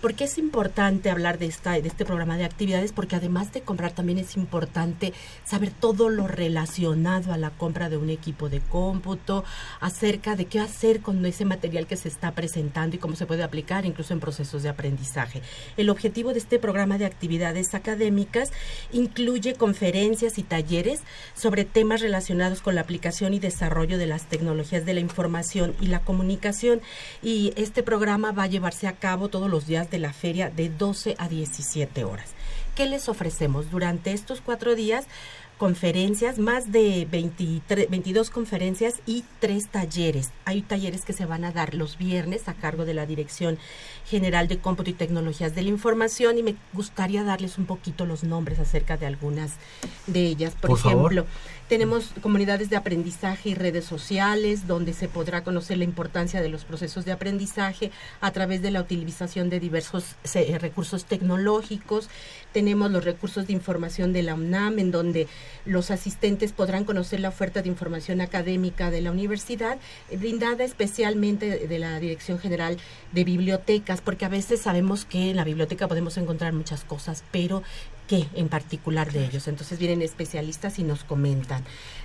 ¿Por qué es importante hablar de, esta, de este programa de actividades? Porque además de comprar, también es importante saber todo lo relacionado a la compra de un equipo de cómputo, acerca de qué hacer con ese material que se está presentando y cómo se puede aplicar incluso en procesos de aprendizaje. El objetivo de este programa de actividades académicas incluye conferencias y talleres sobre temas relacionados con la aplicación y desarrollo de las tecnologías de la información y la comunicación. Y este programa va a llevarse a cabo todos los días de la feria de 12 a 17 horas. ¿Qué les ofrecemos? Durante estos cuatro días, conferencias, más de 23, 22 conferencias y tres talleres. Hay talleres que se van a dar los viernes a cargo de la Dirección General de Cómputo y Tecnologías de la Información y me gustaría darles un poquito los nombres acerca de algunas de ellas. Por, Por favor. Tenemos comunidades de aprendizaje y redes sociales donde se podrá conocer la importancia de los procesos de aprendizaje a través de la utilización de diversos eh, recursos tecnológicos. Tenemos los recursos de información de la UNAM en donde los asistentes podrán conocer la oferta de información académica de la universidad, eh, brindada especialmente de la Dirección General de Bibliotecas, porque a veces sabemos que en la biblioteca podemos encontrar muchas cosas, pero qué en particular de ellos. Entonces vienen especialistas y nos comentan.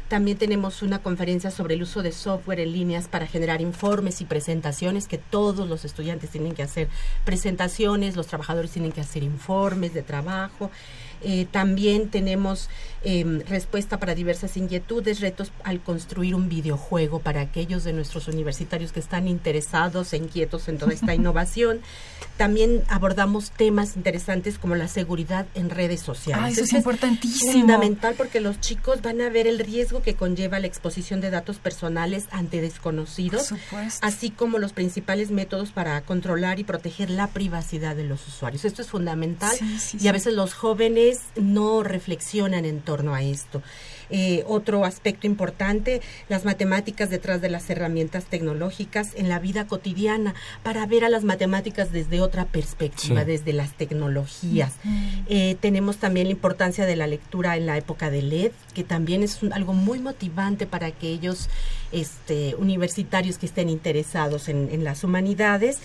También tenemos una conferencia sobre el uso de software en líneas para generar informes y presentaciones, que todos los estudiantes tienen que hacer presentaciones, los trabajadores tienen que hacer informes de trabajo. Eh, también tenemos em, respuesta para diversas inquietudes, retos al construir un videojuego para aquellos de nuestros universitarios que están interesados e inquietos en toda esta innovación. También abordamos temas interesantes como la seguridad en redes sociales. Ah, eso es importantísimo. fundamental porque los chicos van a ver el riesgo que conlleva la exposición de datos personales ante desconocidos, así como los principales métodos para controlar y proteger la privacidad de los usuarios. Esto es fundamental y a veces los jóvenes no reflexionan en torno a esto. Eh, otro aspecto importante, las matemáticas detrás de las herramientas tecnológicas en la vida cotidiana, para ver a las matemáticas desde otra perspectiva, desde las tecnologías. Eh, tenemos también la importancia de la lectura en la época de LED, que también es algo muy motivante para aquellos este, universitarios que estén interesados en, en las humanidades.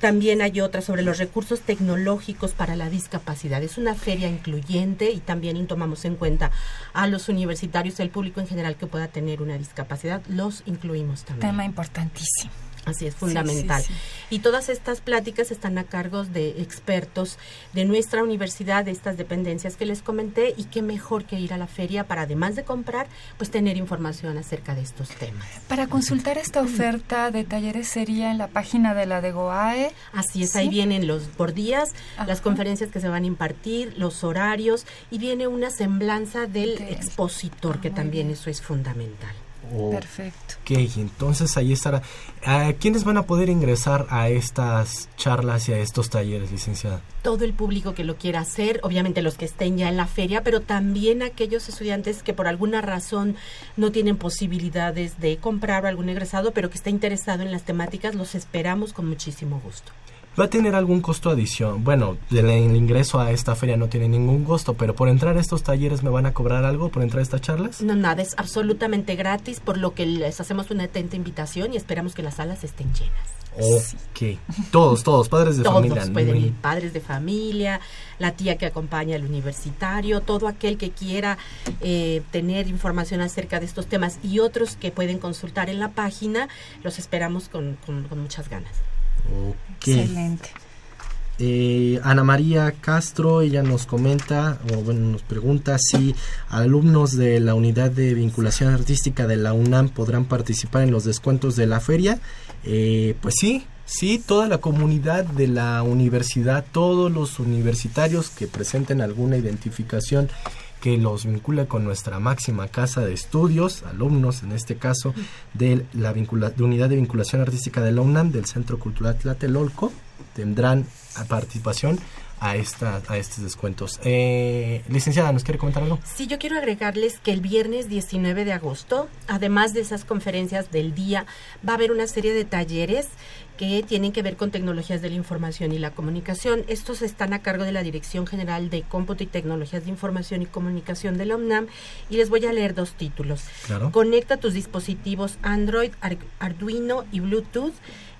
También hay otra sobre los recursos tecnológicos para la discapacidad. Es una feria incluyente y también tomamos en cuenta a los universitarios, el público en general que pueda tener una discapacidad, los incluimos también. Tema importantísimo. Así es, fundamental. Y todas estas pláticas están a cargo de expertos de nuestra universidad, de estas dependencias que les comenté, y qué mejor que ir a la feria para, además de comprar, pues tener información acerca de estos temas. Para consultar esta oferta de talleres sería en la página de la de GOAE. Así es, ahí vienen los por días, las conferencias que se van a impartir, los horarios, y viene una semblanza del expositor, Ah, que también eso es fundamental. Perfecto. Ok, entonces ahí estará. ¿A ¿Quiénes van a poder ingresar a estas charlas y a estos talleres, licenciada? todo el público que lo quiera hacer, obviamente los que estén ya en la feria, pero también aquellos estudiantes que por alguna razón no tienen posibilidades de comprar algún egresado, pero que está interesado en las temáticas, los esperamos con muchísimo gusto. ¿Va a tener algún costo adición? Bueno, el, el ingreso a esta feria no tiene ningún costo, pero por entrar a estos talleres me van a cobrar algo por entrar a estas charlas? No, nada, es absolutamente gratis, por lo que les hacemos una atenta invitación y esperamos que las salas estén llenas. Ok. Todos, todos, padres de Todos familia. pueden ¿no? ir, padres de familia, la tía que acompaña al universitario, todo aquel que quiera eh, tener información acerca de estos temas y otros que pueden consultar en la página, los esperamos con, con- con muchas ganas. Ok. Excelente. Eh, Ana María Castro, ella nos comenta, o bueno, nos pregunta si alumnos de la unidad de vinculación artística de la UNAM podrán participar en los descuentos de la feria. Eh, pues sí, sí, toda la comunidad de la universidad, todos los universitarios que presenten alguna identificación que los vincula con nuestra máxima casa de estudios, alumnos en este caso de la vincula- unidad de vinculación artística de la UNAM, del Centro Cultural Tlatelolco, tendrán participación a, esta, a estos descuentos. Eh, licenciada, ¿nos quiere comentar algo? Sí, yo quiero agregarles que el viernes 19 de agosto, además de esas conferencias del día, va a haber una serie de talleres que tienen que ver con tecnologías de la información y la comunicación. Estos están a cargo de la Dirección General de Cómputo y Tecnologías de Información y Comunicación de la UNAM y les voy a leer dos títulos. Claro. Conecta tus dispositivos Android, Ar- Arduino y Bluetooth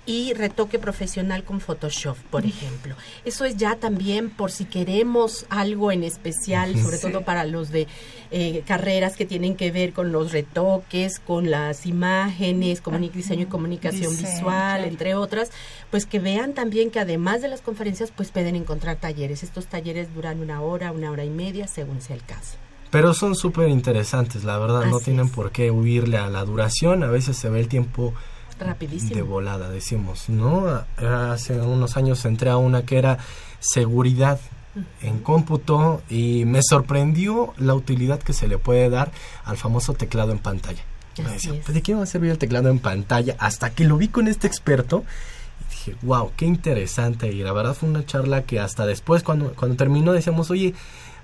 y retoque profesional con Photoshop, por ejemplo. Eso es ya también por si queremos algo en especial, sobre Sí. todo para los de eh, carreras que tienen que ver con los retoques, con las imágenes, comuni- diseño y comunicación Diseño, visual, claro. entre otras, pues que vean también que además de las conferencias, pues pueden encontrar talleres. Estos talleres duran una hora, una hora y media, según sea el caso. Pero son súper interesantes, la verdad, no tienen por qué huirle a la duración, a veces se ve el tiempo Rapidísimo. de volada, decimos, ¿no? Hace unos años entré a una que era seguridad en cómputo y me sorprendió la utilidad que se le puede dar al famoso teclado en pantalla. Me decía, es. "¿Pues ¿de qué va a servir el teclado en pantalla? Hasta que lo vi con este experto, y dije, wow, qué interesante. Y la verdad fue una charla que hasta después, cuando, cuando terminó, decíamos, oye,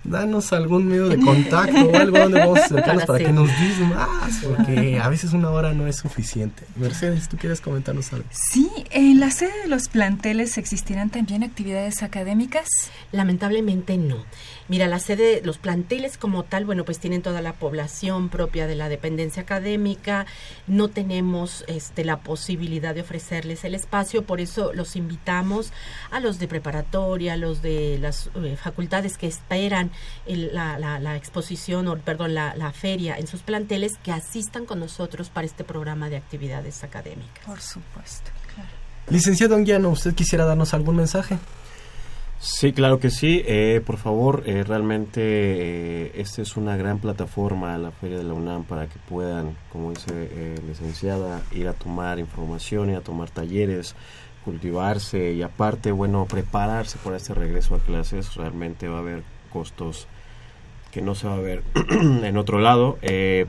danos algún medio de contacto o algo donde vamos a acercarnos para, que nos digas más, porque a veces una hora no es suficiente. Mercedes, ¿tú quieres comentarnos algo? Sí, en la sede de los planteles existirán también actividades académicas. Lamentablemente no. Mira, la sede, los planteles como tal, bueno, pues tienen toda la población propia de la dependencia académica, no tenemos este, la posibilidad de ofrecerles el espacio, por eso los invitamos a los de preparatoria, a los de las eh, facultades que esperan la, la, exposición, o perdón, la, la feria en sus planteles, que asistan con nosotros para este programa de actividades académicas. Por supuesto, claro. Licenciado Anguiano, ¿usted quisiera darnos algún mensaje? Sí, claro que sí. Eh, por favor, eh, realmente eh, esta es una gran plataforma, la Feria de la UNAM, para que puedan, como dice la licenciada, ir a tomar información, ir a tomar talleres, cultivarse y aparte, bueno, prepararse para este regreso a clases. Realmente va a haber costos que no se va a ver en otro lado,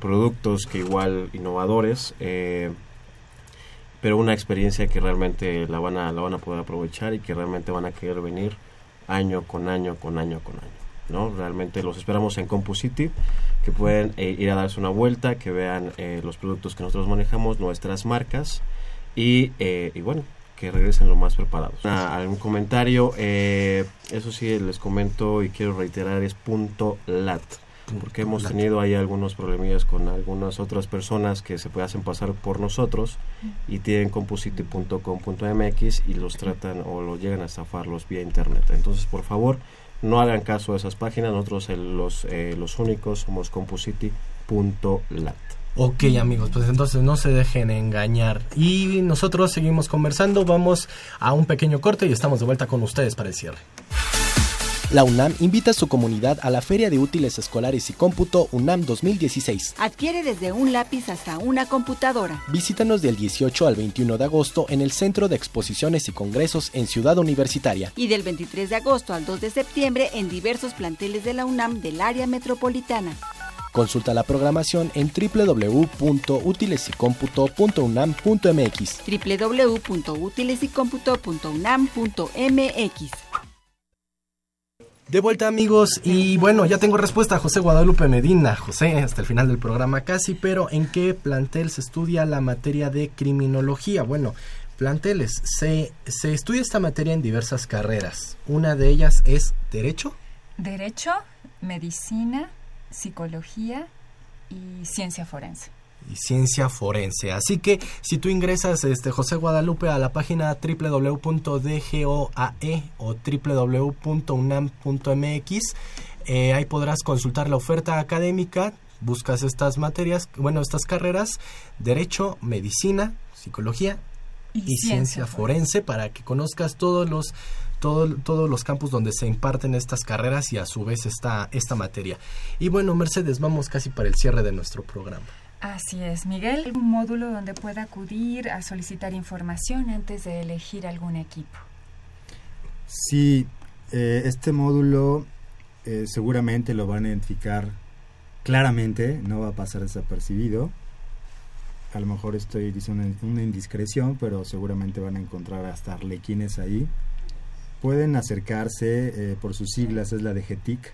productos que igual innovadores pero una experiencia que realmente la van a la van a poder aprovechar y que realmente van a querer venir año con año, con año, con año. ¿no? Realmente los esperamos en Compusity, que pueden eh, ir a darse una vuelta, que vean eh, los productos que nosotros manejamos, nuestras marcas y, eh, y bueno, que regresen lo más preparados. Ah, algún comentario, eso sí les comento y quiero reiterar, es punto lat porque hemos tenido ahí algunos problemillas con algunas otras personas que se hacen pasar por nosotros y tienen composite.com.mx y los tratan o los llegan a estafarlos vía internet. Entonces, por favor, no hagan caso a esas páginas, nosotros los, eh, los únicos somos composite.lat. Ok amigos, pues entonces no se dejen engañar. Y nosotros seguimos conversando, vamos a un pequeño corte y estamos de vuelta con ustedes para el cierre. La UNAM invita a su comunidad a la Feria de Útiles Escolares y Cómputo UNAM 2016. Adquiere desde un lápiz hasta una computadora. Visítanos del 18 al 21 de agosto en el Centro de Exposiciones y Congresos en Ciudad Universitaria. Y del 23 de agosto al 2 de septiembre en diversos planteles de la UNAM del área metropolitana. Consulta la programación en www.utilesycomputo.unam.mx www.utilesycomputo.unam.mx de vuelta amigos y bueno, ya tengo respuesta José Guadalupe Medina. José, hasta el final del programa casi, pero ¿en qué plantel se estudia la materia de criminología? Bueno, planteles, se, se estudia esta materia en diversas carreras. Una de ellas es Derecho. Derecho, Medicina, Psicología y Ciencia Forense y ciencia forense. Así que si tú ingresas este José Guadalupe a la página www.dgoae o www.unam.mx, eh, ahí podrás consultar la oferta académica, buscas estas materias, bueno, estas carreras, derecho, medicina, psicología y, ciencia, forense, para que conozcas todos los todos los campos donde se imparten estas carreras y a su vez esta, esta materia. Y bueno, Mercedes, vamos casi para el cierre de nuestro programa. Así es, Miguel, un módulo donde pueda acudir a solicitar información antes de elegir algún equipo. Sí, eh, este módulo eh, seguramente lo van a identificar claramente, no va a pasar desapercibido. A lo mejor estoy diciendo una, indiscreción, pero seguramente van a encontrar hasta arlequines ahí. Pueden acercarse eh, por sus siglas, es la de GETIC,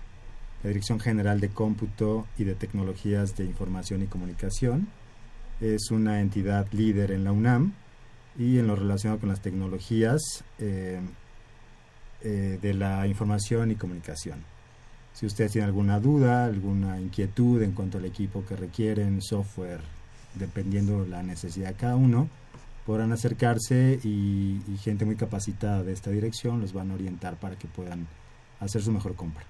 la Dirección General de Cómputo y de Tecnologías de Información y Comunicación. Es una entidad líder en la UNAM y en lo relacionado con las tecnologías eh, eh, de la información y comunicación. Si ustedes tienen alguna duda, alguna inquietud en cuanto al equipo que requieren, software, dependiendo de la necesidad de cada uno, podrán acercarse y gente muy capacitada de esta dirección los van a orientar para que puedan hacer su mejor compra.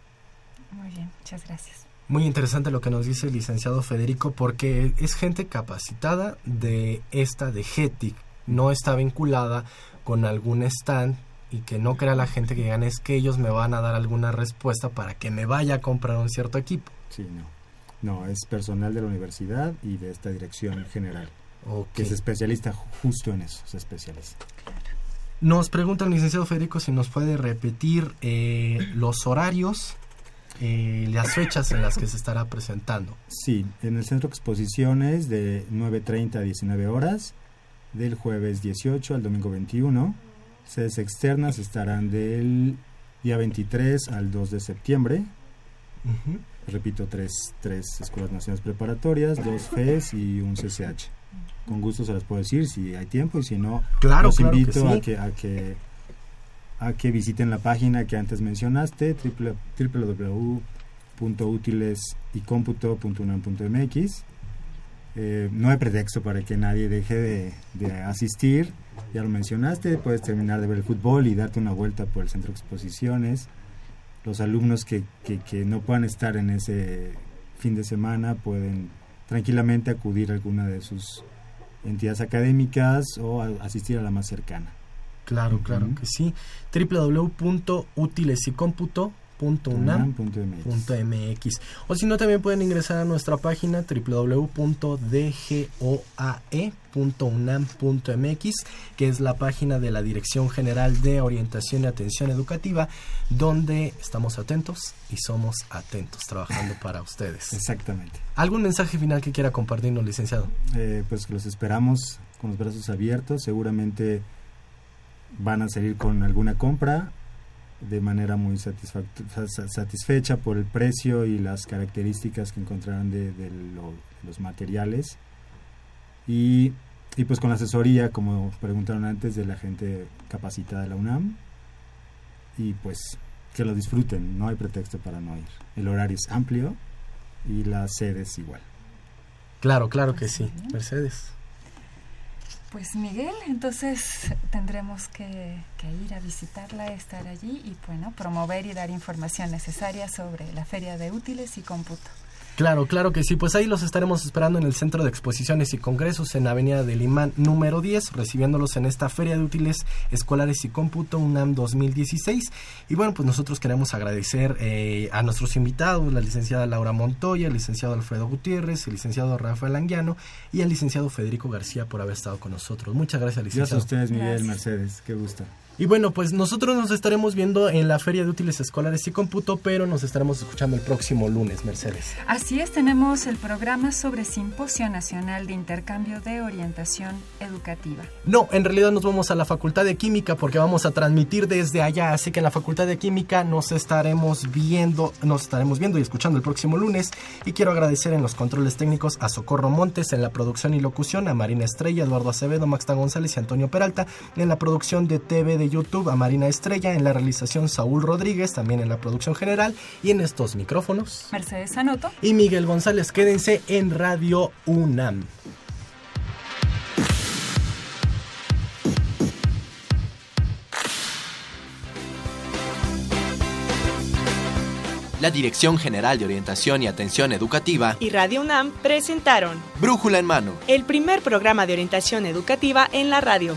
Muy bien, muchas gracias. Muy interesante lo que nos dice el licenciado Federico porque es gente capacitada de esta de GETIC, no está vinculada con algún stand y que no crea la gente que digan es que ellos me van a dar alguna respuesta para que me vaya a comprar un cierto equipo. Sí, no. No, es personal de la universidad y de esta dirección general. Que es especialista justo en eso, es especialista. Nos pregunta el licenciado Federico si nos puede repetir eh, los horarios eh, las fechas en las que se estará presentando. Sí, en el centro de exposiciones de 9.30 a 19 horas, del jueves 18 al domingo 21. Sedes externas estarán del día 23 al 2 de septiembre, Repito, tres, tres escuelas nacionales preparatorias, dos FES y un CCH. Con gusto se las puedo decir si hay tiempo y si no, Claro, los claro que invito sí. a que a que a que visiten la página que antes mencionaste, www.utilesycomputo.unam.mx. Eh, no hay pretexto para que nadie deje de, asistir. Ya lo mencionaste, puedes terminar de ver el fútbol y darte una vuelta por el centro de exposiciones. Los alumnos que, que, no puedan estar en ese fin de semana pueden tranquilamente acudir a alguna de sus entidades académicas o asistir a la más cercana. Claro, claro que sí. www.utilesycomputo.unam.mx O si no, también pueden ingresar a nuestra página www.dgoae.unam.mx, que es la página de la Dirección General de Orientación y Atención Educativa, donde estamos atentos y somos atentos trabajando para ustedes. Exactamente. ¿Algún mensaje final que quiera compartirnos, licenciado? Eh, pues que los esperamos con los brazos abiertos. Seguramente van a salir con alguna compra de manera muy satisfecha por el precio y las características que encontrarán de, de lo- los materiales. Y, y pues con la asesoría, como preguntaron antes, de la gente capacitada de la UNAM. Y pues que lo disfruten, no hay pretexto para no ir. El horario es amplio y la sede es igual. Claro, claro que sí. Mercedes. Pues Miguel, entonces tendremos que, que ir a visitarla, estar allí y bueno, promover y dar información necesaria sobre la Feria de Útiles y Cómputo. Claro, claro que sí. Pues ahí los estaremos esperando en el Centro de Exposiciones y Congresos en Avenida del Imán número 10, recibiéndolos en esta Feria de Útiles Escolares y Cómputo UNAM 2016. Y bueno, pues nosotros queremos agradecer eh, a nuestros invitados, la licenciada Laura Montoya, el licenciado Alfredo Gutiérrez, el licenciado Rafael Anguiano y el licenciado Federico García por haber estado con nosotros. Muchas gracias, Gracias licenciado. a ustedes, Miguel, Gracias. Mercedes. Qué gusto. Y bueno, pues nosotros nos estaremos viendo en la Feria de Útiles Escolares y Cómputo, pero nos estaremos escuchando el próximo lunes, Mercedes. Así es, tenemos el programa sobre Simposio Nacional de Intercambio de Orientación Educativa. No, en realidad nos vamos a la Facultad de Química porque vamos a transmitir desde allá, así que en la Facultad de Química nos estaremos viendo, nos estaremos viendo y escuchando el próximo lunes y quiero agradecer en los controles técnicos a Socorro Montes en la producción y locución, a Marina Estrella, Eduardo Acevedo, Maxta González y Antonio Peralta, en la producción de TV de YouTube a Marina Estrella, en la realización Saúl Rodríguez, también en la producción general y en estos micrófonos. Mercedes Sanoto. Y Miguel González, quédense en Radio UNAM. La Dirección General de Orientación y Atención Educativa, y Radio UNAM presentaron Brújula en Mano. el primer programa de orientación educativa en la radio.